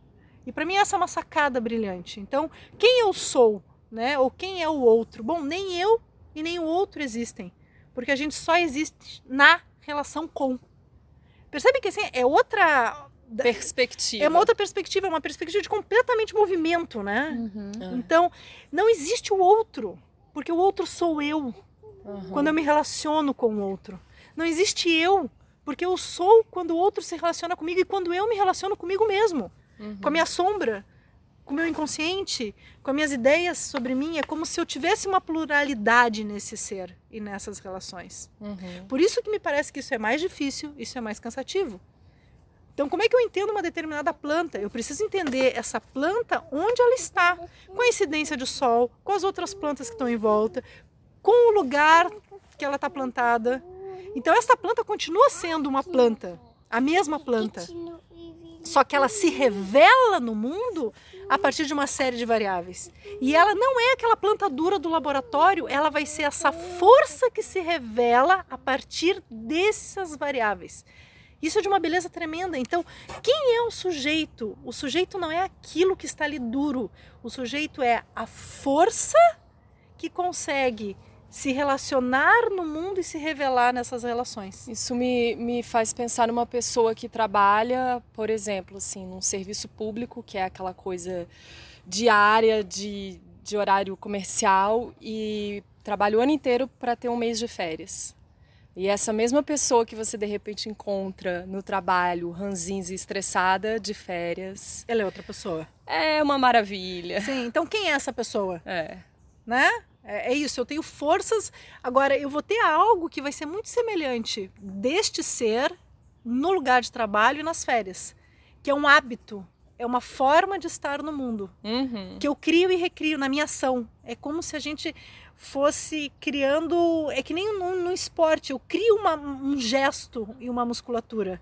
E para mim essa é uma sacada brilhante. Então, quem eu sou, né? Ou quem é o outro? Bom, nem eu e nem o outro existem porque a gente só existe na relação com. Percebe que assim, é outra perspectiva. É uma outra perspectiva, é uma perspectiva de completamente movimento, né? Uhum. Então, não existe o outro, porque o outro sou eu. Uhum. Quando eu me relaciono com o outro. Não existe eu Porque eu sou quando o outro se relaciona comigo e quando eu me relaciono comigo mesmo, uhum. com a minha sombra, com o meu inconsciente, com as minhas ideias sobre mim. É como se eu tivesse uma pluralidade nesse ser e nessas relações. Uhum. Por isso que me parece que isso é mais difícil, isso é mais cansativo. Então, como é que eu entendo uma determinada planta? Eu preciso entender essa planta onde ela está, com a incidência de sol, com as outras plantas que estão em volta, com o lugar que ela está plantada. Então, essa planta continua sendo uma planta, a mesma planta. Só que ela se revela no mundo a partir de uma série de variáveis. E ela não é aquela planta dura do laboratório, ela vai ser essa força que se revela a partir dessas variáveis. Isso é de uma beleza tremenda. Então, quem é o sujeito? O sujeito não é aquilo que está ali duro. O sujeito é a força que consegue se relacionar no mundo e se revelar nessas relações. Isso me, me faz pensar numa pessoa que trabalha, por exemplo, assim, num serviço público, que é aquela coisa diária de, de horário comercial e trabalha o ano inteiro para ter um mês de férias. E essa mesma pessoa que você de repente encontra no trabalho, ranzinza e estressada, de férias. Ela é outra pessoa. É uma maravilha. Sim, então quem é essa pessoa? É. Né? É, é, isso, eu tenho forças. Agora, eu vou ter algo que vai ser muito semelhante deste ser no lugar de trabalho e nas férias, que é um hábito, é uma forma de estar no mundo, uhum. que eu crio e recrio na minha ação. É como se a gente fosse criando, é que nem no, no esporte, eu crio uma, um gesto e uma musculatura.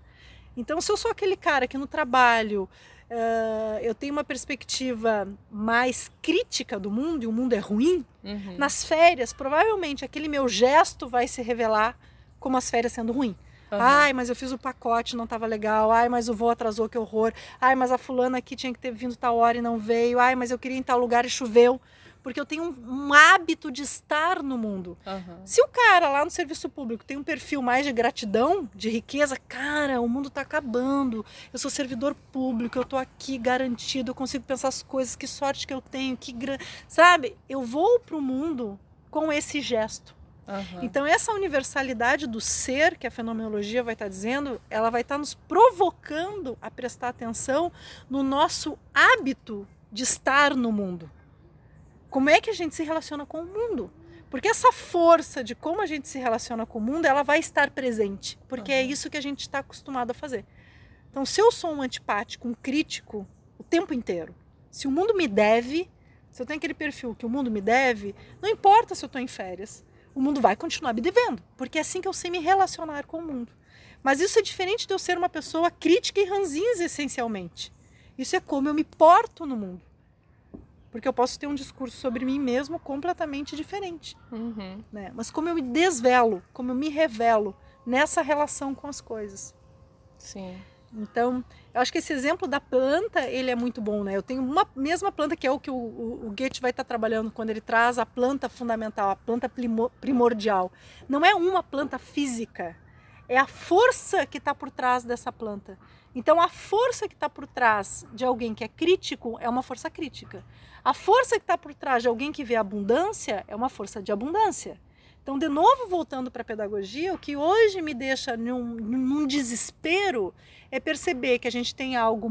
Então, se eu sou aquele cara que no trabalho uh, eu tenho uma perspectiva mais crítica do mundo e o mundo é ruim, uhum. nas férias, provavelmente aquele meu gesto vai se revelar como as férias sendo ruim. Uhum. Ai, mas eu fiz o pacote, não estava legal. Ai, mas o voo atrasou, que horror. Ai, mas a fulana aqui tinha que ter vindo tal hora e não veio. Ai, mas eu queria ir em tal lugar e choveu porque eu tenho um, um hábito de estar no mundo. Uhum. Se o cara lá no serviço público tem um perfil mais de gratidão, de riqueza, cara, o mundo está acabando. Eu sou servidor público, eu estou aqui garantido, eu consigo pensar as coisas, que sorte que eu tenho, que gran... sabe? Eu vou para o mundo com esse gesto. Uhum. Então, essa universalidade do ser que a fenomenologia vai estar tá dizendo, ela vai estar tá nos provocando a prestar atenção no nosso hábito de estar no mundo como é que a gente se relaciona com o mundo. Porque essa força de como a gente se relaciona com o mundo, ela vai estar presente. Porque uhum. é isso que a gente está acostumado a fazer. Então, se eu sou um antipático, um crítico, o tempo inteiro, se o mundo me deve, se eu tenho aquele perfil que o mundo me deve, não importa se eu estou em férias, o mundo vai continuar me devendo. Porque é assim que eu sei me relacionar com o mundo. Mas isso é diferente de eu ser uma pessoa crítica e ranzinza, essencialmente. Isso é como eu me porto no mundo. Porque eu posso ter um discurso sobre mim mesmo completamente diferente. Uhum. Né? Mas como eu me desvelo, como eu me revelo nessa relação com as coisas. Sim. Então, eu acho que esse exemplo da planta, ele é muito bom, né? Eu tenho uma mesma planta que é o que o, o, o Goethe vai estar trabalhando quando ele traz a planta fundamental, a planta primordial. Não é uma planta física, é a força que está por trás dessa planta. Então, a força que está por trás de alguém que é crítico é uma força crítica. A força que está por trás de alguém que vê abundância é uma força de abundância. Então, de novo, voltando para a pedagogia, o que hoje me deixa num, num, desespero é perceber que a gente tem algo,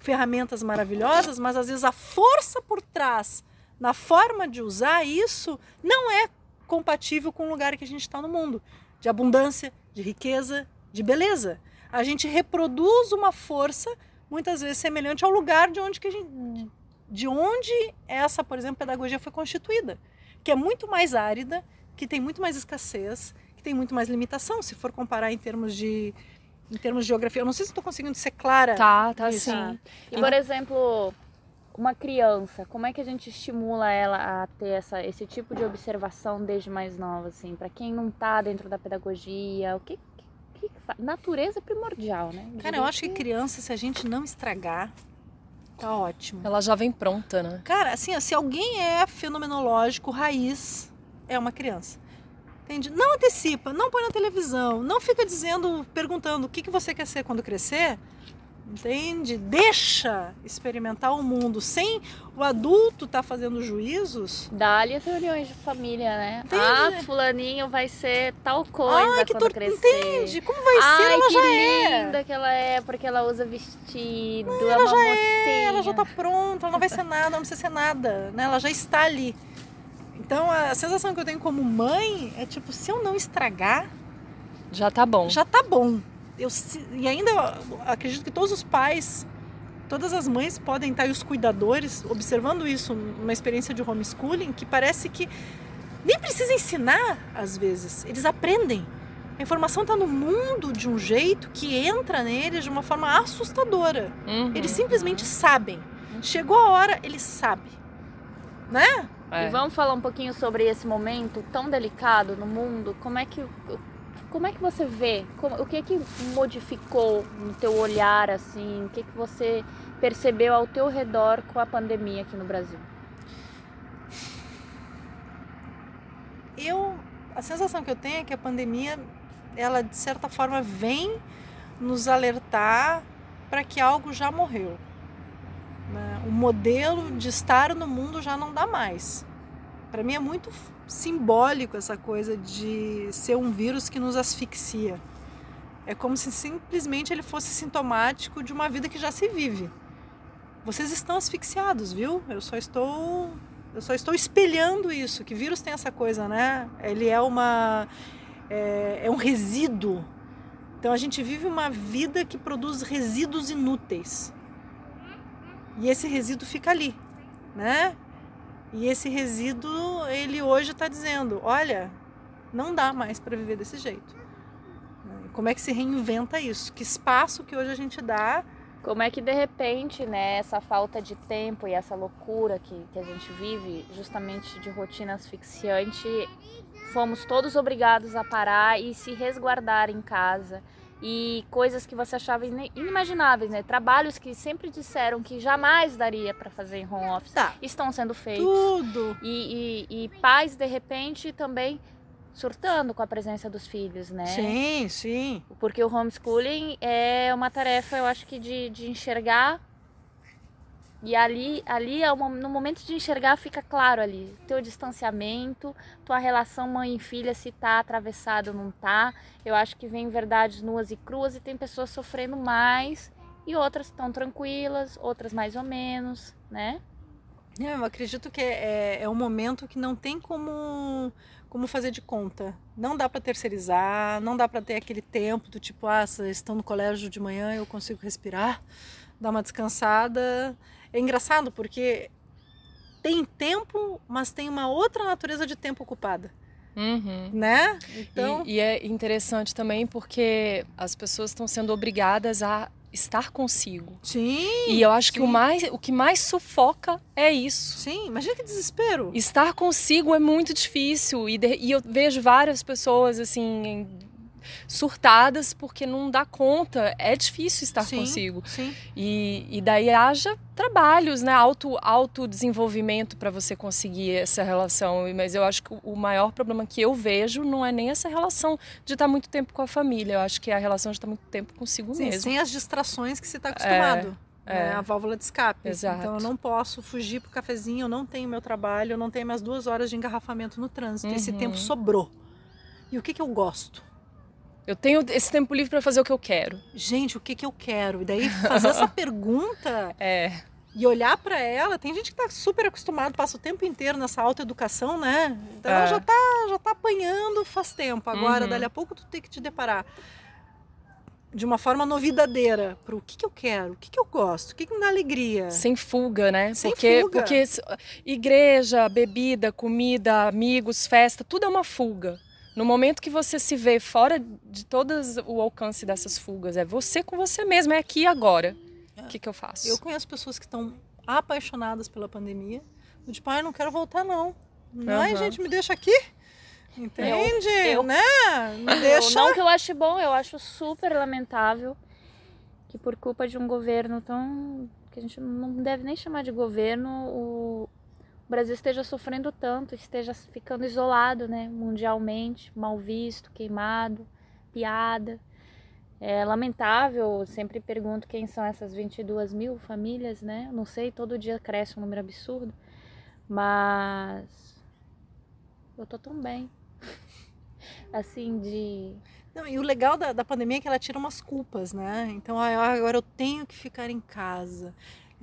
ferramentas maravilhosas, mas às vezes a força por trás, na forma de usar isso, não é compatível com o lugar que a gente está no mundo de abundância, de riqueza, de beleza. A gente reproduz uma força muitas vezes semelhante ao lugar de onde que a gente, de onde essa, por exemplo, pedagogia foi constituída, que é muito mais árida, que tem muito mais escassez, que tem muito mais limitação, se for comparar em termos de em termos de geografia. Eu não sei se estou conseguindo ser clara. Tá, tá sim. Tá. E por exemplo, uma criança, como é que a gente estimula ela a ter essa, esse tipo de observação desde mais nova, assim, para quem não está dentro da pedagogia, o que, que, que natureza é primordial, né? Cara, eu acho que criança, se a gente não estragar, Tá ótimo. Ela já vem pronta, né? Cara, assim, se alguém é fenomenológico, raiz, é uma criança. Entende? Não antecipa, não põe na televisão, não fica dizendo, perguntando o que, que você quer ser quando crescer. Entende? Deixa experimentar o mundo sem o adulto estar tá fazendo juízos. Dá-lhe as reuniões de família, né? Entende? Ah, fulaninho vai ser tal coisa Ai, que quando tor- crescer. Entende? Como vai ser? Ai, ela que já é. linda que ela é, porque ela usa vestido, é ela uma já mocinha. é, ela já tá pronta, ela não vai ser nada, não precisa ser nada, né? Ela já está ali. Então a sensação que eu tenho como mãe é tipo, se eu não estragar, Já tá bom. já tá bom. Eu, e ainda acredito que todos os pais, todas as mães podem estar e os cuidadores observando isso numa experiência de homeschooling que parece que nem precisa ensinar às vezes, eles aprendem. A informação está no mundo de um jeito que entra neles de uma forma assustadora. Uhum. Eles simplesmente sabem. Chegou a hora, eles sabem. Né? É. E vamos falar um pouquinho sobre esse momento tão delicado no mundo. Como é que como é que você vê? Como- o que que modificou no teu olhar assim? O que que você percebeu ao teu redor com a pandemia aqui no Brasil? Eu, a sensação que eu tenho é que a pandemia, ela de certa forma vem nos alertar para que algo já morreu. né? O modelo de estar no mundo já não dá mais. Para mim é muito simbólico essa coisa de ser um vírus que nos asfixia. É como se simplesmente ele fosse sintomático de uma vida que já se vive. Vocês estão asfixiados, viu? Eu só estou eu só estou espelhando isso, que vírus tem essa coisa, né? Ele é uma é, é um resíduo. Então a gente vive uma vida que produz resíduos inúteis. E esse resíduo fica ali, né? E esse resíduo, ele hoje está dizendo, olha, não dá mais para viver desse jeito. Como é que se reinventa isso? Que espaço que hoje a gente dá Como é que de repente, né, essa falta de tempo e essa loucura que, que a gente vive, justamente de rotina asfixiante, fomos todos obrigados a parar e se resguardar em casa. E coisas que você achava inimagináveis, né? Trabalhos que sempre disseram que jamais daria para fazer em home office, Tá. estão sendo feitos. tudo. E, e, e pais, de repente, também surtando com a presença dos filhos, né? Sim, sim. Porque o homeschooling é uma tarefa, eu acho que de, de enxergar. E ali, ali é uma, no momento de enxergar fica claro ali, teu distanciamento, tua relação mãe e filha, se tá atravessado ou não tá. Eu acho que vem verdades nuas e cruas e tem pessoas sofrendo mais e outras estão tranquilas, outras mais ou menos, né? É, Eu acredito que é, é um momento que não tem como, como fazer de conta. Não dá para terceirizar, não dá para ter aquele tempo do tipo, ah, vocês estão no colégio de manhã, eu consigo respirar, dar uma descansada. É engraçado porque tem tempo, mas tem uma outra natureza de tempo ocupada, Uhum. né? Então, E, e é interessante também porque as pessoas estão sendo obrigadas a estar consigo. sim, E eu acho que o, sim. mais, o que mais sufoca é isso. sim, imagina que desespero. Estar consigo é muito difícil e, de- e eu vejo várias pessoas assim surtadas porque não dá conta. É difícil estar sim, consigo. Sim. E, e daí haja trabalhos, né? Auto, autodesenvolvimento para você conseguir essa relação. Mas eu acho que o- maior problema que eu vejo não é nem essa relação de estar muito tempo com a família. Eu acho que é a relação de estar muito tempo consigo Sim, mesmo. sem as distrações que você está acostumado. é. né? A válvula de escape. Exato. Então eu não posso fugir pro cafezinho, eu não tenho meu trabalho, eu não tenho minhas duas horas de engarrafamento no trânsito. Esse Uhum. tempo sobrou. E o que, que eu gosto? Eu tenho esse tempo livre para fazer o que eu quero. Gente, o que, que eu quero? E daí fazer essa (laughs) pergunta É. e olhar para ela. Tem gente que tá super acostumado, passa o tempo inteiro nessa autoeducação, né? Então ela É. já tá, já tá apanhando faz tempo. Agora, Uhum. dali a pouco, tu tem que te deparar de uma forma novidadeira pro que, que eu quero, o que, que eu gosto, o que, que me dá alegria. Sem fuga, né? Sem porque, fuga. porque igreja, bebida, comida, amigos, festa, tudo é uma fuga. No momento que você se vê fora de todo o alcance dessas fugas, é você com você mesmo, é aqui e agora. O que, que eu faço? Eu conheço pessoas que estão apaixonadas pela pandemia. Tipo, ai, não quero voltar, não. Ai, Aham. gente, me deixa aqui. Entende? eu- né? Me Eu- deixa. não que eu ache bom, eu acho super lamentável que por culpa de um governo tão. que a gente não deve nem chamar de governo, o Brasil esteja sofrendo tanto, esteja ficando isolado, né, mundialmente, mal visto, queimado, piada. É lamentável, sempre pergunto quem são essas 22 mil famílias, né? Não sei, todo dia cresce um número absurdo, mas eu tô tão bem. (laughs) Assim, de. Não, e o legal da, da pandemia é que ela tira umas culpas, né? Então, ah, agora eu tenho que ficar em casa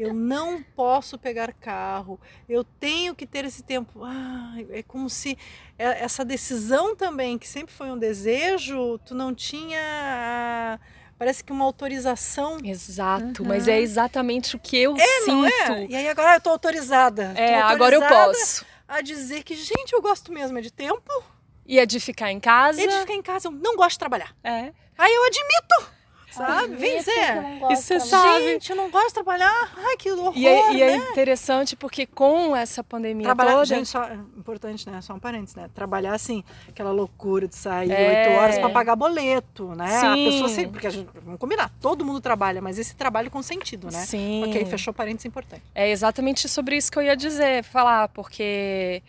eu não posso pegar carro, eu tenho que ter esse tempo. Ah, é como se é, essa decisão também, que sempre foi um desejo, tu não tinha. Parece que uma autorização. Exato, uhum. mas é exatamente o que eu é, sinto. Não é? E aí agora eu tô autorizada. É, tô autorizada agora eu posso. A dizer que, gente, eu gosto mesmo é de tempo. E é de ficar em casa. E é de ficar em casa, eu não gosto de trabalhar. É. Aí eu admito. Sabe? Vem dizer. Isso você sabe. Gente, eu não gosto de trabalhar. Ai, que horror, E é, e é né? interessante porque com essa pandemia Trabalhar, toda... gente, só, importante, né? Só um parênteses, né? Trabalhar assim, aquela loucura de sair oito É. horas para pagar boleto, né? A Sim. pessoa sempre, porque a gente, vamos combinar, todo mundo trabalha, mas esse trabalho com sentido, né? Sim. Ok, fechou parênteses importante. É exatamente sobre isso que eu ia dizer, falar, porque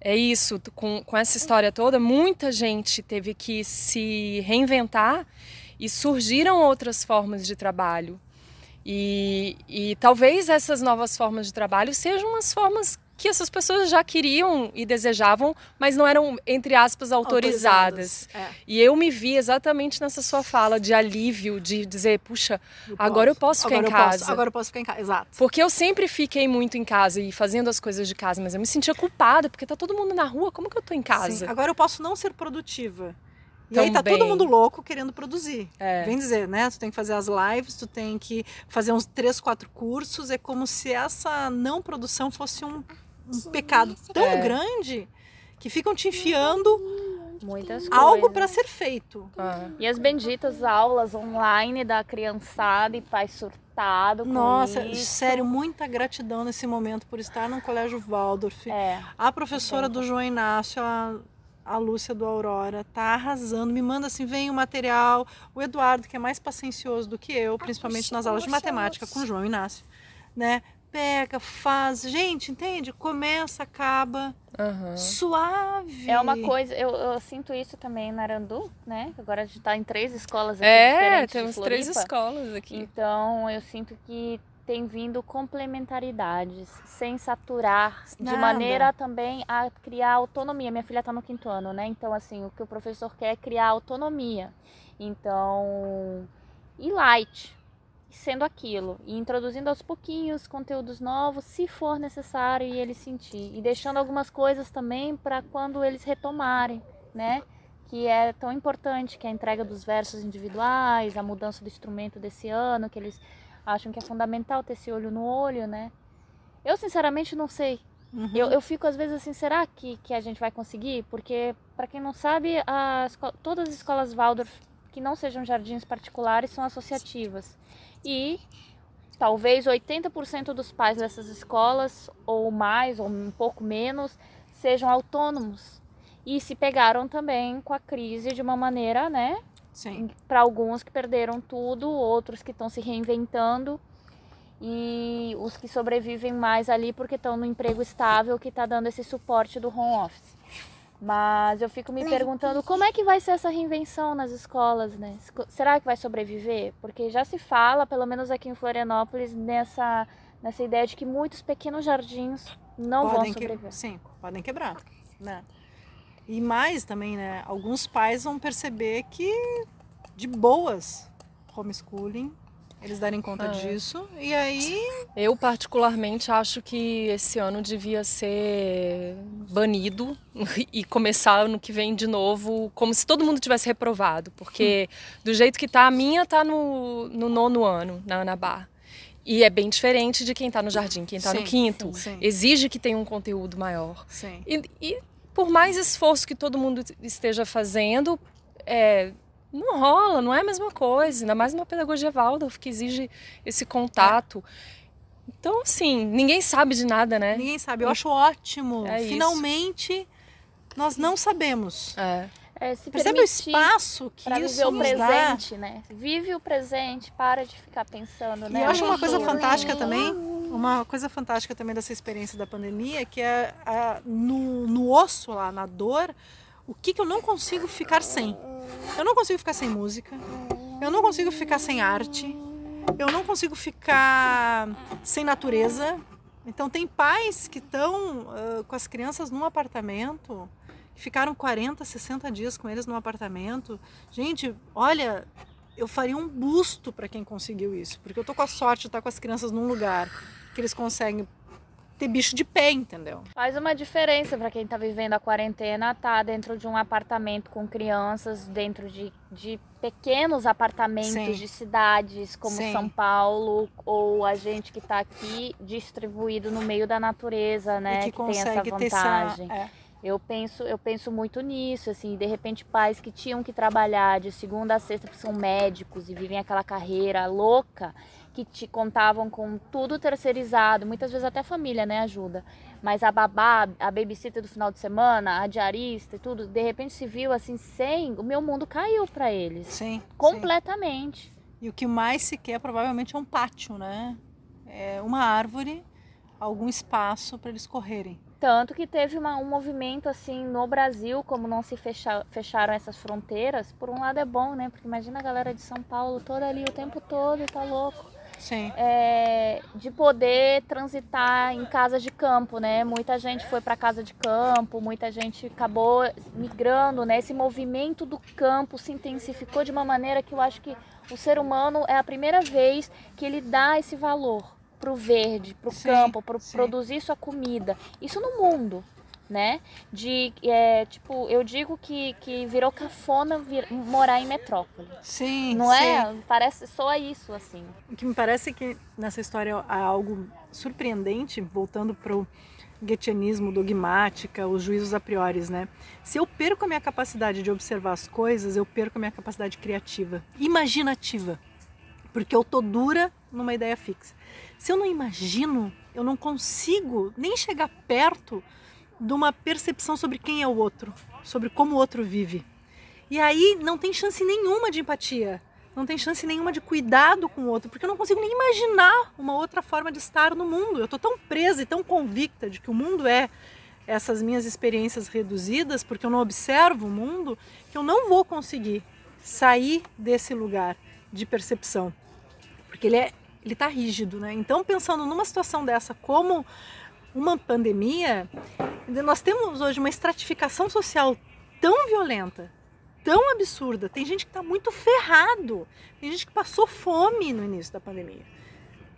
é isso, com, com essa história toda, muita gente teve que se reinventar e surgiram outras formas de trabalho. E, e talvez essas novas formas de trabalho sejam as formas que essas pessoas já queriam e desejavam, mas não eram, entre aspas, autorizadas. É, E eu me vi exatamente nessa sua fala de alívio, de dizer, puxa, eu agora eu posso ficar agora em eu posso, casa. agora eu posso ficar em casa, exato. Porque eu sempre fiquei muito em casa e fazendo as coisas de casa, mas eu me sentia culpada, porque tá todo mundo na rua, como que eu tô em casa? Sim, agora eu posso não ser produtiva. E aí tá Também. todo mundo louco querendo produzir. É. Vem dizer, né? Tu tem que fazer as lives, tu tem que fazer uns três, quatro cursos. É como se essa não produção fosse um, um pecado tão É. grande que ficam te enfiando Muitas algo para ser feito. Ah. E as benditas aulas online da criançada e pai surtado com Nossa, isso. sério, muita gratidão nesse momento por estar no Colégio Waldorf. É, A professora do João Inácio, a, a Lúcia do Aurora, tá arrasando. Me manda assim, vem o material. O Eduardo, que é mais paciencioso do que eu, principalmente nas aulas de matemática com o João Inácio, né? Pega, faz. Gente, entende? Começa, acaba. Aham. Suave. é uma coisa, eu, eu sinto isso também na Arandu, né? Agora a gente tá em três escolas aqui É, diferentes de temos três escolas aqui. Então eu sinto que tem vindo complementaridades, sem saturar, de Nada. maneira também a criar autonomia. Minha filha está no quinto ano, né? Então, assim, o que o professor quer é criar autonomia. Então, e light, sendo aquilo, e introduzindo aos pouquinhos conteúdos novos, se for necessário e ele sentir, e deixando algumas coisas também para quando eles retomarem, né? Que é tão importante, que é a entrega dos versos individuais, a mudança do instrumento desse ano, que eles acham que é fundamental ter esse olho no olho, né? Eu sinceramente não sei. Uhum. Eu, eu fico às vezes assim, será que, que a gente vai conseguir? Porque, para quem não sabe, todas as escolas Waldorf que não sejam jardins particulares são associativas. E talvez 80% dos pais dessas escolas, ou mais, ou um pouco menos, sejam autônomos. E se pegaram também com a crise de uma maneira, né. Para alguns que perderam tudo, outros que estão se reinventando e os que sobrevivem mais ali porque estão no emprego estável que está dando esse suporte do home office. Mas eu fico me perguntando como é que vai ser essa reinvenção nas escolas, né? Será que vai sobreviver? Porque já se fala, pelo menos aqui em Florianópolis, nessa, nessa ideia de que muitos pequenos jardins não vão podem que- sobreviver. Sim, podem quebrar, né? E mais também, né? Alguns pais vão perceber que de boas homeschooling, eles darem conta Ah. disso e aí Eu, particularmente, acho que esse ano devia ser banido (laughs) e começar ano que vem de novo, como se todo mundo tivesse reprovado. Porque, do jeito que tá, a minha tá no, no nono ano, na Ana Bar. E é bem diferente de quem tá no jardim, quem tá Sim, no quinto. sim. Exige que tenha um conteúdo maior. E, e por mais esforço que todo mundo esteja fazendo, é, não rola, não é a mesma coisa. Ainda mais uma pedagogia Waldorf que exige esse contato. Então, assim, ninguém sabe de nada, né? Ninguém sabe. Eu acho ótimo. É isso. Finalmente nós não sabemos. É. É, se Percebe o espaço que para isso viver o nos dá? presente, né? Vive o presente, para de ficar pensando, E né? eu acho uma coisa fantástica também, uma coisa fantástica também dessa experiência da pandemia, que é a- no, no osso lá, na dor, o que, que eu não consigo ficar sem. Eu não consigo ficar sem música, Eu não consigo ficar sem arte. Eu não consigo ficar sem natureza. Então tem pais que estão uh, com as crianças num apartamento, que ficaram 40, 60 dias com eles num apartamento. Gente, olha, eu faria um busto para quem conseguiu isso, porque eu tô com a sorte de estar com as crianças num lugar que eles conseguem ter bicho de pé, entendeu? Faz uma diferença para quem está vivendo a quarentena, tá dentro de um apartamento com crianças, dentro de, de pequenos apartamentos Sim. de cidades como Sim. São Paulo, ou a gente que está aqui distribuído no meio da natureza, né? que, que tem essa vantagem. Essa, é. Eu penso, eu penso muito nisso, assim, de repente pais que tinham que trabalhar de segunda a sexta porque são médicos e vivem aquela carreira louca que te contavam com tudo terceirizado, muitas vezes até família, né, ajuda. Mas a babá, a babysitter do final de semana, a diarista e tudo, de repente se viu assim sem, o meu mundo caiu para eles. Sim. Completamente. Sim. E o que mais se quer provavelmente é um pátio, né? É uma árvore, algum espaço para eles correrem. Tanto que teve uma, um movimento assim no Brasil, como não se fecha, fecharam essas fronteiras, por um lado é bom, né? Porque imagina a galera de São Paulo toda ali o tempo todo e tá louco. Sim. É, de poder transitar em casas de campo, né? Muita gente foi para casa de campo, muita gente acabou migrando, né? Esse movimento do campo se intensificou de uma maneira que eu acho que o ser humano é a primeira vez que ele dá esse valor pro verde, pro sim, campo, para produzir sua comida. Isso no mundo, né? De, é, tipo, eu digo que, que virou cafona vir, morar em metrópole. Sim, Não é? Parece só isso, assim. O que me parece que nessa história há algo surpreendente, voltando pro guetianismo, dogmática, os juízos a priori, né? Se eu perco a minha capacidade de observar as coisas, eu perco a minha capacidade criativa, imaginativa, porque eu tô dura numa ideia fixa. Se eu não imagino, eu não consigo nem chegar perto de uma percepção sobre quem é o outro, sobre como o outro vive. E aí não tem chance nenhuma de empatia, não tem chance nenhuma de cuidado com o outro, porque eu não consigo nem imaginar uma outra forma de estar no mundo. Eu estou tão presa e tão convicta de que o mundo é essas minhas experiências reduzidas, porque eu não observo o mundo, que eu não vou conseguir sair desse lugar de percepção, porque ele é ele está rígido, né? Então pensando numa situação dessa como uma pandemia, nós temos hoje uma estratificação social tão violenta, tão absurda. Tem gente que está muito ferrado, tem gente que passou fome no início da pandemia.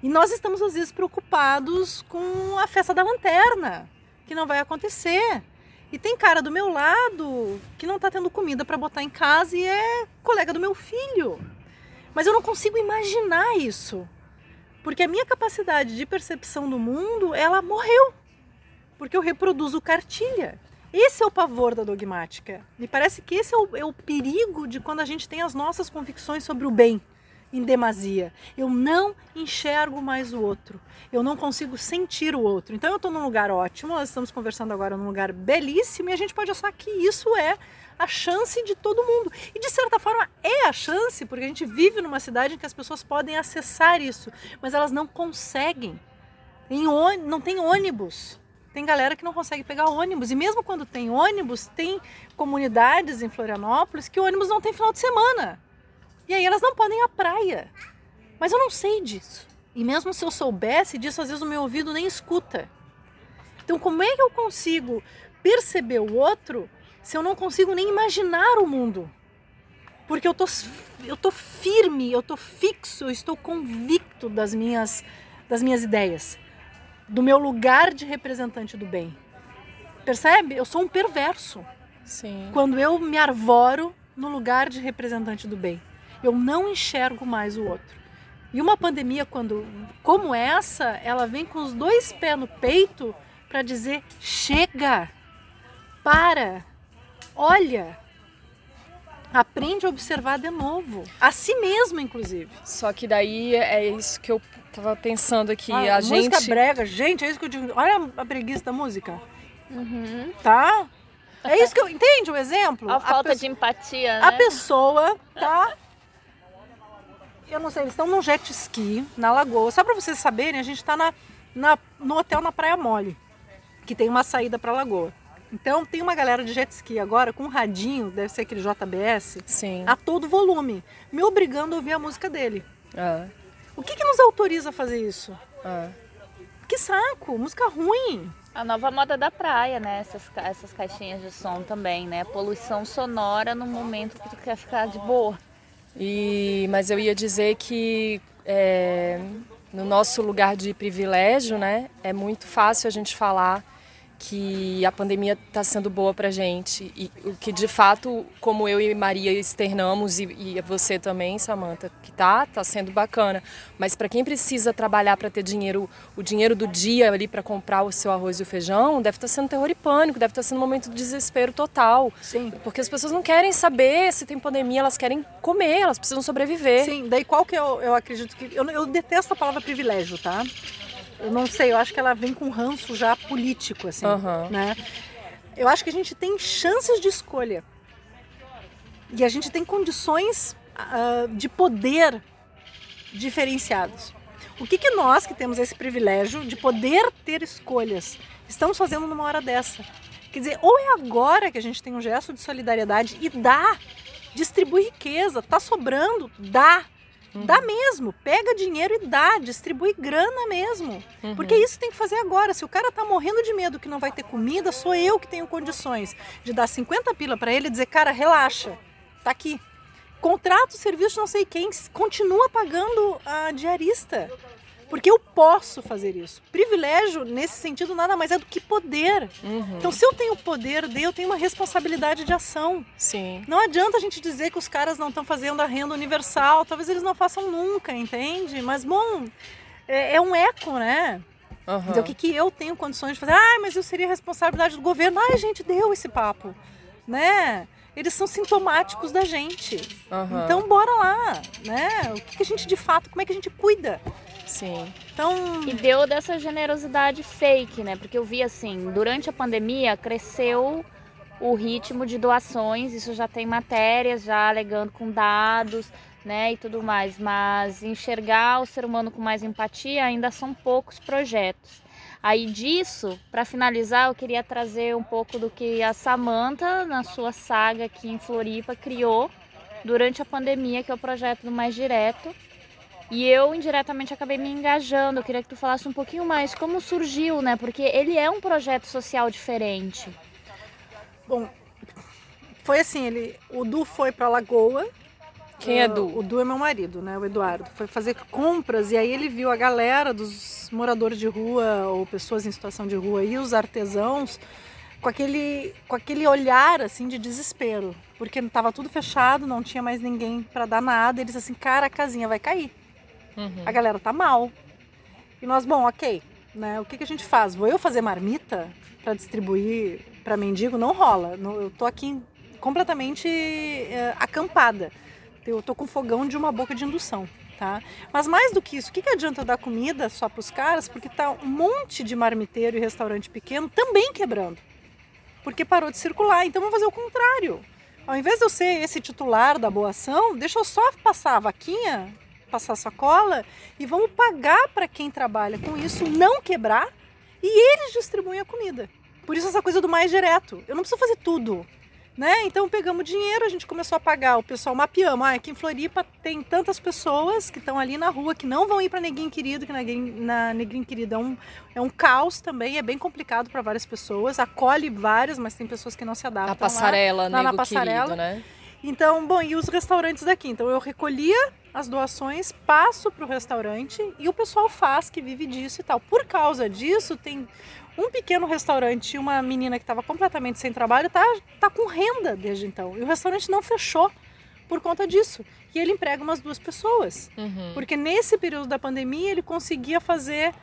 E nós estamos às vezes preocupados com a festa da lanterna, que não vai acontecer. E tem cara do meu lado que não está tendo comida para botar em casa e é colega do meu filho. Mas eu não consigo imaginar isso. Porque a minha capacidade de percepção do mundo, ela morreu. Porque eu reproduzo cartilha. Esse é o pavor da dogmática. Me parece que esse é o, é o perigo de quando a gente tem as nossas convicções sobre o bem em demasia. Eu não enxergo mais o outro. Eu não consigo sentir o outro. Então eu estou num lugar ótimo, nós estamos conversando agora num lugar belíssimo e a gente pode achar que isso é a chance de todo mundo. E de certa forma é a chance, porque a gente vive numa cidade em que as pessoas podem acessar isso, mas elas não conseguem. Em não tem ônibus. Tem galera que não consegue pegar ônibus. E mesmo quando tem ônibus, tem comunidades em Florianópolis que o ônibus não tem final de semana. E aí elas não podem ir à praia. Mas eu não sei disso. E mesmo se eu soubesse disso, às vezes o meu ouvido nem escuta. Então, como é que eu consigo perceber o outro se eu não consigo nem imaginar o mundo? Porque eu tô, eu tô firme, eu tô fixo, eu estou convicto das minhas, das minhas ideias, do meu lugar de representante do bem. Percebe? Eu sou um perverso. Sim. Quando eu me arvoro no lugar de representante do bem. Eu não enxergo mais o outro. E uma pandemia quando como essa, ela vem com os dois pés no peito para dizer: chega, para, olha, aprende a observar de novo, a si mesmo, inclusive. Só que daí é isso que eu tava pensando aqui. Ah, a música gente... brega, gente, é isso que eu digo. Olha a preguiça da música. Uhum. Tá? É isso que eu. Entende o exemplo? A, a falta de empatia, né? A pessoa tá. Eu não sei, eles estão num jet ski na lagoa. Só para vocês saberem, a gente está na, na, no hotel na Praia Mole, que tem uma saída para a lagoa. Então tem uma galera de jet ski agora com um radinho, deve ser aquele JBS, Sim. a todo volume, me obrigando a ouvir a música dele. Ah, O que, que nos autoriza a fazer isso? ah. Que saco, música ruim. A nova moda da praia, né? Essas, essas caixinhas de som também, né? Poluição sonora no momento que tu quer ficar de boa. E, mas eu ia dizer que é, no nosso lugar de privilégio, né, é muito fácil a gente falar que a pandemia está sendo boa para gente e o que de fato, como eu e Maria externamos e, e você também, Samantha, que tá, tá sendo bacana. Mas para quem precisa trabalhar para ter dinheiro, o dinheiro do dia ali para comprar o seu arroz e o feijão, deve estar sendo terror e pânico, deve estar sendo um momento de desespero total. Sim. Porque as pessoas não querem saber se tem pandemia, elas querem comer, elas precisam sobreviver. Sim, daí qual que eu, eu acredito que. Eu, eu detesto a palavra privilégio, tá? Eu não sei, eu acho que ela vem com ranço já político, assim. Aham. Né? Eu acho que a gente tem chances de escolha. E a gente tem condições ah, de poder diferenciados. O que, que nós, que temos esse privilégio de poder ter escolhas, estamos fazendo numa hora dessa? Quer dizer, ou é agora que a gente tem um gesto de solidariedade e dá, distribui riqueza, tá sobrando, dá. Dá mesmo, pega dinheiro e dá, distribui grana mesmo. Porque isso tem que fazer agora. Se o cara tá morrendo de medo que não vai ter comida, sou eu que tenho condições de dar 50 pila para ele e dizer, cara, relaxa, tá aqui. Contrato, serviço, não sei quem, continua pagando a diarista. Porque eu posso fazer isso. Privilégio, nesse sentido, nada mais é do que poder. Uhum. Então, se eu tenho poder, daí eu tenho uma responsabilidade de ação. Sim. Não adianta a gente dizer que os caras não estão fazendo a renda universal. Talvez eles não façam nunca, entende? Mas, bom, é, é um eco, né? Aham. Então, o que, que eu tenho condições de fazer? Ah, mas eu seria responsabilidade do governo. Ai, a gente deu esse papo, né? Eles são sintomáticos da gente. Aham. Então, bora lá, né? O que, que a gente de fato, como é que a gente cuida? Sim. Então, E deu dessa generosidade fake, né? Porque eu vi assim, durante a pandemia cresceu o ritmo de doações, isso já tem matérias já alegando com dados, né, e tudo mais, mas enxergar o ser humano com mais empatia ainda são poucos projetos. Aí disso, para finalizar, eu queria trazer um pouco do que a Samantha, na sua saga aqui em Floripa, criou durante a pandemia, que é o projeto do Mais Direto, e eu indiretamente acabei me engajando. Eu queria que tu falasse um pouquinho mais como surgiu, né? Porque ele é um projeto social diferente. bom, foi assim, ele, o Du foi para Lagoa. Quem é Ah, Du? O Du é meu marido, né? O Eduardo. Foi fazer compras e aí ele viu a galera dos moradores de rua ou pessoas em situação de rua e os artesãos com aquele, com aquele olhar assim de desespero, porque estava tudo fechado, não tinha mais ninguém para dar nada. Eles assim, cara, a casinha vai cair. Uhum. A galera tá mal. E nós, bom, ok, né? O que, que a gente faz? Vou eu fazer marmita para distribuir para mendigo? Não rola. Eu tô aqui completamente eh, acampada. Eu tô com fogão de uma boca de indução, tá? Mas mais do que isso, o que, que adianta dar comida só para os caras? Porque tá um monte de marmiteiro e restaurante pequeno também quebrando. Porque parou de circular. Então vamos fazer o contrário. Ao invés de eu ser esse titular da boa ação, deixa eu só passar a vaquinha, passar sacola e vamos pagar para quem trabalha com isso não quebrar e eles distribuem a comida. Por isso essa coisa do mais direto. Eu não preciso fazer tudo. Né? Então pegamos dinheiro, a gente começou a pagar, o pessoal mapeamos. Ah, aqui em Floripa tem tantas pessoas que estão ali na rua que não vão ir para Neguinho Querido, que na Neguinho Querido é um, é um caos também, é bem complicado para várias pessoas. Acolhe várias, mas tem pessoas que não se adaptam. A lá. passarela, lá na nego passarela. querido, né? Então, bom, e os restaurantes daqui? Então eu recolhia as doações, passo para o restaurante e o pessoal faz que vive disso e tal. Por causa disso, tem um pequeno restaurante e uma menina que estava completamente sem trabalho, tá, tá com renda desde então. E o restaurante não fechou por conta disso. E ele emprega umas duas pessoas. Uhum. Porque nesse período da pandemia ele conseguia fazer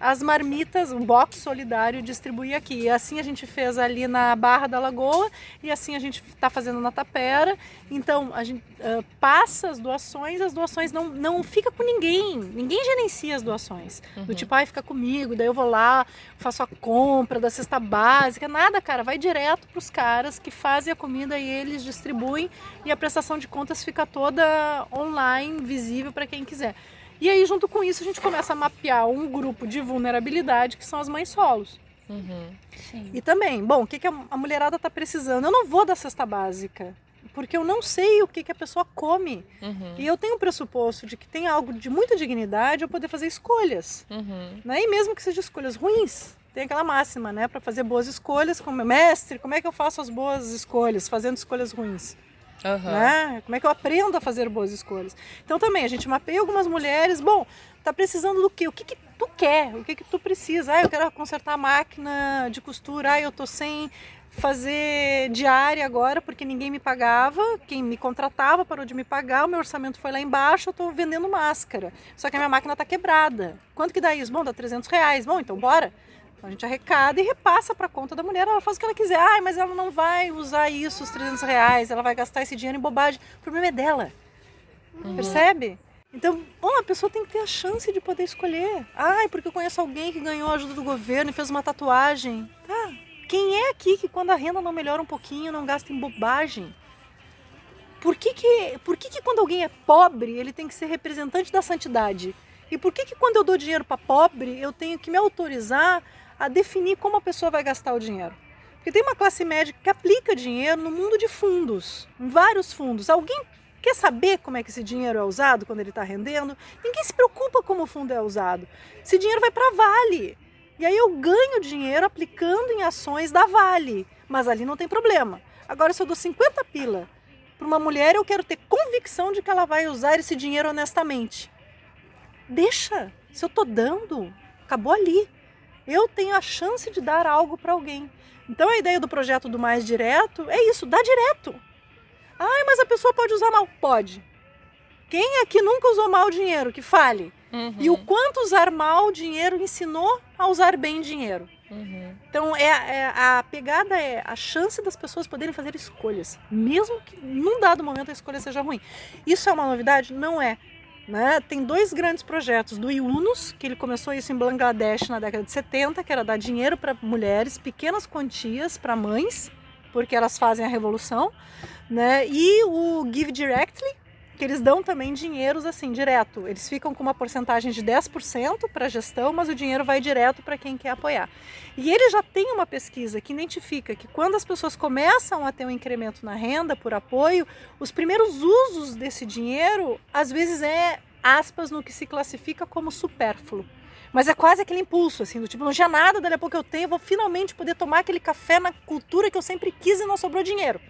as marmitas, um box solidário distribuir aqui. E assim a gente fez ali na Barra da Lagoa e assim a gente está fazendo na Tapera. Então a gente ah, passa as doações, as doações não, não fica com ninguém. Ninguém gerencia as doações. Do tipo, ai, fica comigo, daí eu vou lá, faço a compra da cesta básica. Nada, cara, vai direto para os caras que fazem a comida e eles distribuem e a prestação de contas fica toda online, visível para quem quiser. E aí, junto com isso, a gente começa a mapear um grupo de vulnerabilidade que são as mães solos. Uhum. E também, bom, o que, que a mulherada está precisando? Eu não vou da cesta básica, porque eu não sei o que, que a pessoa come. Uhum. E eu tenho o pressuposto de que tem algo de muita dignidade eu poder fazer escolhas. Uhum. Né? E mesmo que sejam escolhas ruins, tem aquela máxima, né? Para fazer boas escolhas, como mestre, como é que eu faço as boas escolhas, fazendo escolhas ruins? Uhum. Né? Como é que eu aprendo a fazer boas escolhas? Então também, a gente mapeia algumas mulheres, bom, tá precisando do quê? O que, que tu quer? O que, que tu precisa? Ah, eu quero consertar a máquina de costura, ah, eu tô sem fazer diária agora porque ninguém me pagava, quem me contratava parou de me pagar, o meu orçamento foi lá embaixo, eu estou vendendo máscara. Só que a minha máquina está quebrada. Quanto que dá isso? Bom, dá 300 reais. Bom, então bora. Então a gente arrecada e repassa para a conta da mulher, ela faz o que ela quiser. Ah, mas ela não vai usar isso, os 300 reais, ela vai gastar esse dinheiro em bobagem. O problema é dela. Uhum. Percebe? Então, bom, a pessoa tem que ter a chance de poder escolher. Ai, porque eu conheço alguém que ganhou a ajuda do governo e fez uma tatuagem. Tá, quem é aqui que quando a renda não melhora um pouquinho, não gasta em bobagem? Por que que, por que, que quando alguém é pobre, ele tem que ser representante da santidade? E por que que quando eu dou dinheiro para pobre, eu tenho que me autorizar a definir como a pessoa vai gastar o dinheiro? Porque tem uma classe média que aplica dinheiro no mundo de fundos, em vários fundos. Alguém quer saber como é que esse dinheiro é usado quando ele está rendendo? Ninguém se preocupa como o fundo é usado. Esse dinheiro vai para Vale. E aí eu ganho dinheiro aplicando em ações da Vale, mas ali não tem problema. Agora, se eu dou 50 pila para uma mulher, eu quero ter convicção de que ela vai usar esse dinheiro honestamente. Deixa, se eu estou dando, acabou ali. Eu tenho a chance de dar algo para alguém. Então a ideia do projeto do mais direto é isso, dá direto. Ai, mas a pessoa pode usar mal? Pode. Quem aqui nunca usou mal dinheiro? Que fale. Uhum. E o quanto usar mal o dinheiro ensinou a usar bem dinheiro. Uhum. Então é, é, a pegada é a chance das pessoas poderem fazer escolhas, mesmo que num dado momento a escolha seja ruim. Isso é uma novidade? Não é. Né? Tem dois grandes projetos do Yunus, que ele começou isso em Bangladesh na década de 70, que era dar dinheiro para mulheres, pequenas quantias para mães, porque elas fazem a revolução, né? E o Give Directly, que eles dão também dinheiros assim, direto. Eles ficam com uma porcentagem de 10% para a gestão, mas o dinheiro vai direto para quem quer apoiar. E ele já tem uma pesquisa que identifica que quando as pessoas começam a ter um incremento na renda por apoio, os primeiros usos desse dinheiro, às vezes é aspas no que se classifica como supérfluo. Mas é quase aquele impulso, assim, do tipo, não tinha nada, dali a pouco eu tenho, vou finalmente poder tomar aquele café na cultura que eu sempre quis e não sobrou dinheiro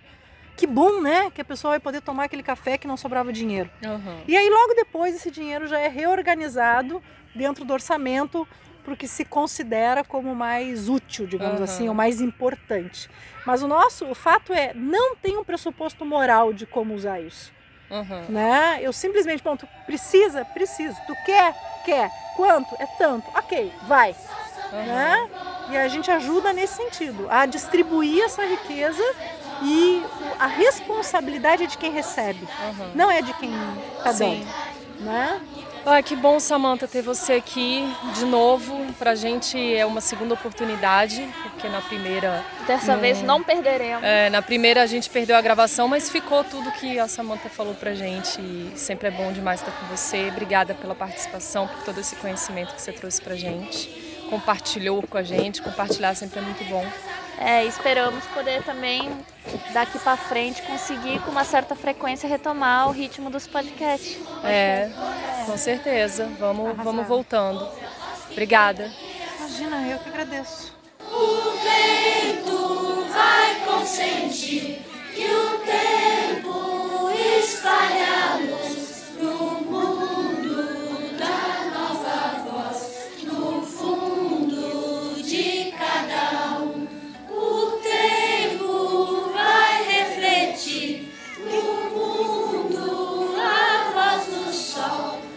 que bom, né? Que a pessoa vai poder tomar aquele café que não sobrava dinheiro. Uhum. E aí, logo depois, esse dinheiro já é reorganizado dentro do orçamento para o que se considera como mais útil, digamos uhum. assim, ou mais importante. Mas o nosso, o fato é, não tem um pressuposto moral de como usar isso. Uhum. Né? Eu simplesmente, ponto, precisa? Preciso. Tu quer? Quer. Quanto? É tanto. Ok, vai. Né? E a gente ajuda nesse sentido, a distribuir essa riqueza e a responsabilidade é de quem recebe, uhum. não é de quem está dando. Né? Ah, que bom, Samanta, ter você aqui de novo. Pra gente é uma segunda oportunidade, porque na primeira. Dessa não, vez não perderemos. É, na primeira a gente perdeu a gravação, mas ficou tudo que a Samanta falou pra gente. E sempre é bom demais estar com você. Obrigada pela participação, por todo esse conhecimento que você trouxe pra gente compartilhou com a gente. Compartilhar sempre é muito bom. É, esperamos poder também daqui para frente conseguir com uma certa frequência retomar o ritmo dos podcasts. É, com certeza. Vamos, vamos voltando. Obrigada. Imagina, eu que agradeço. O vento vai consentir que o tempo espalha Oh.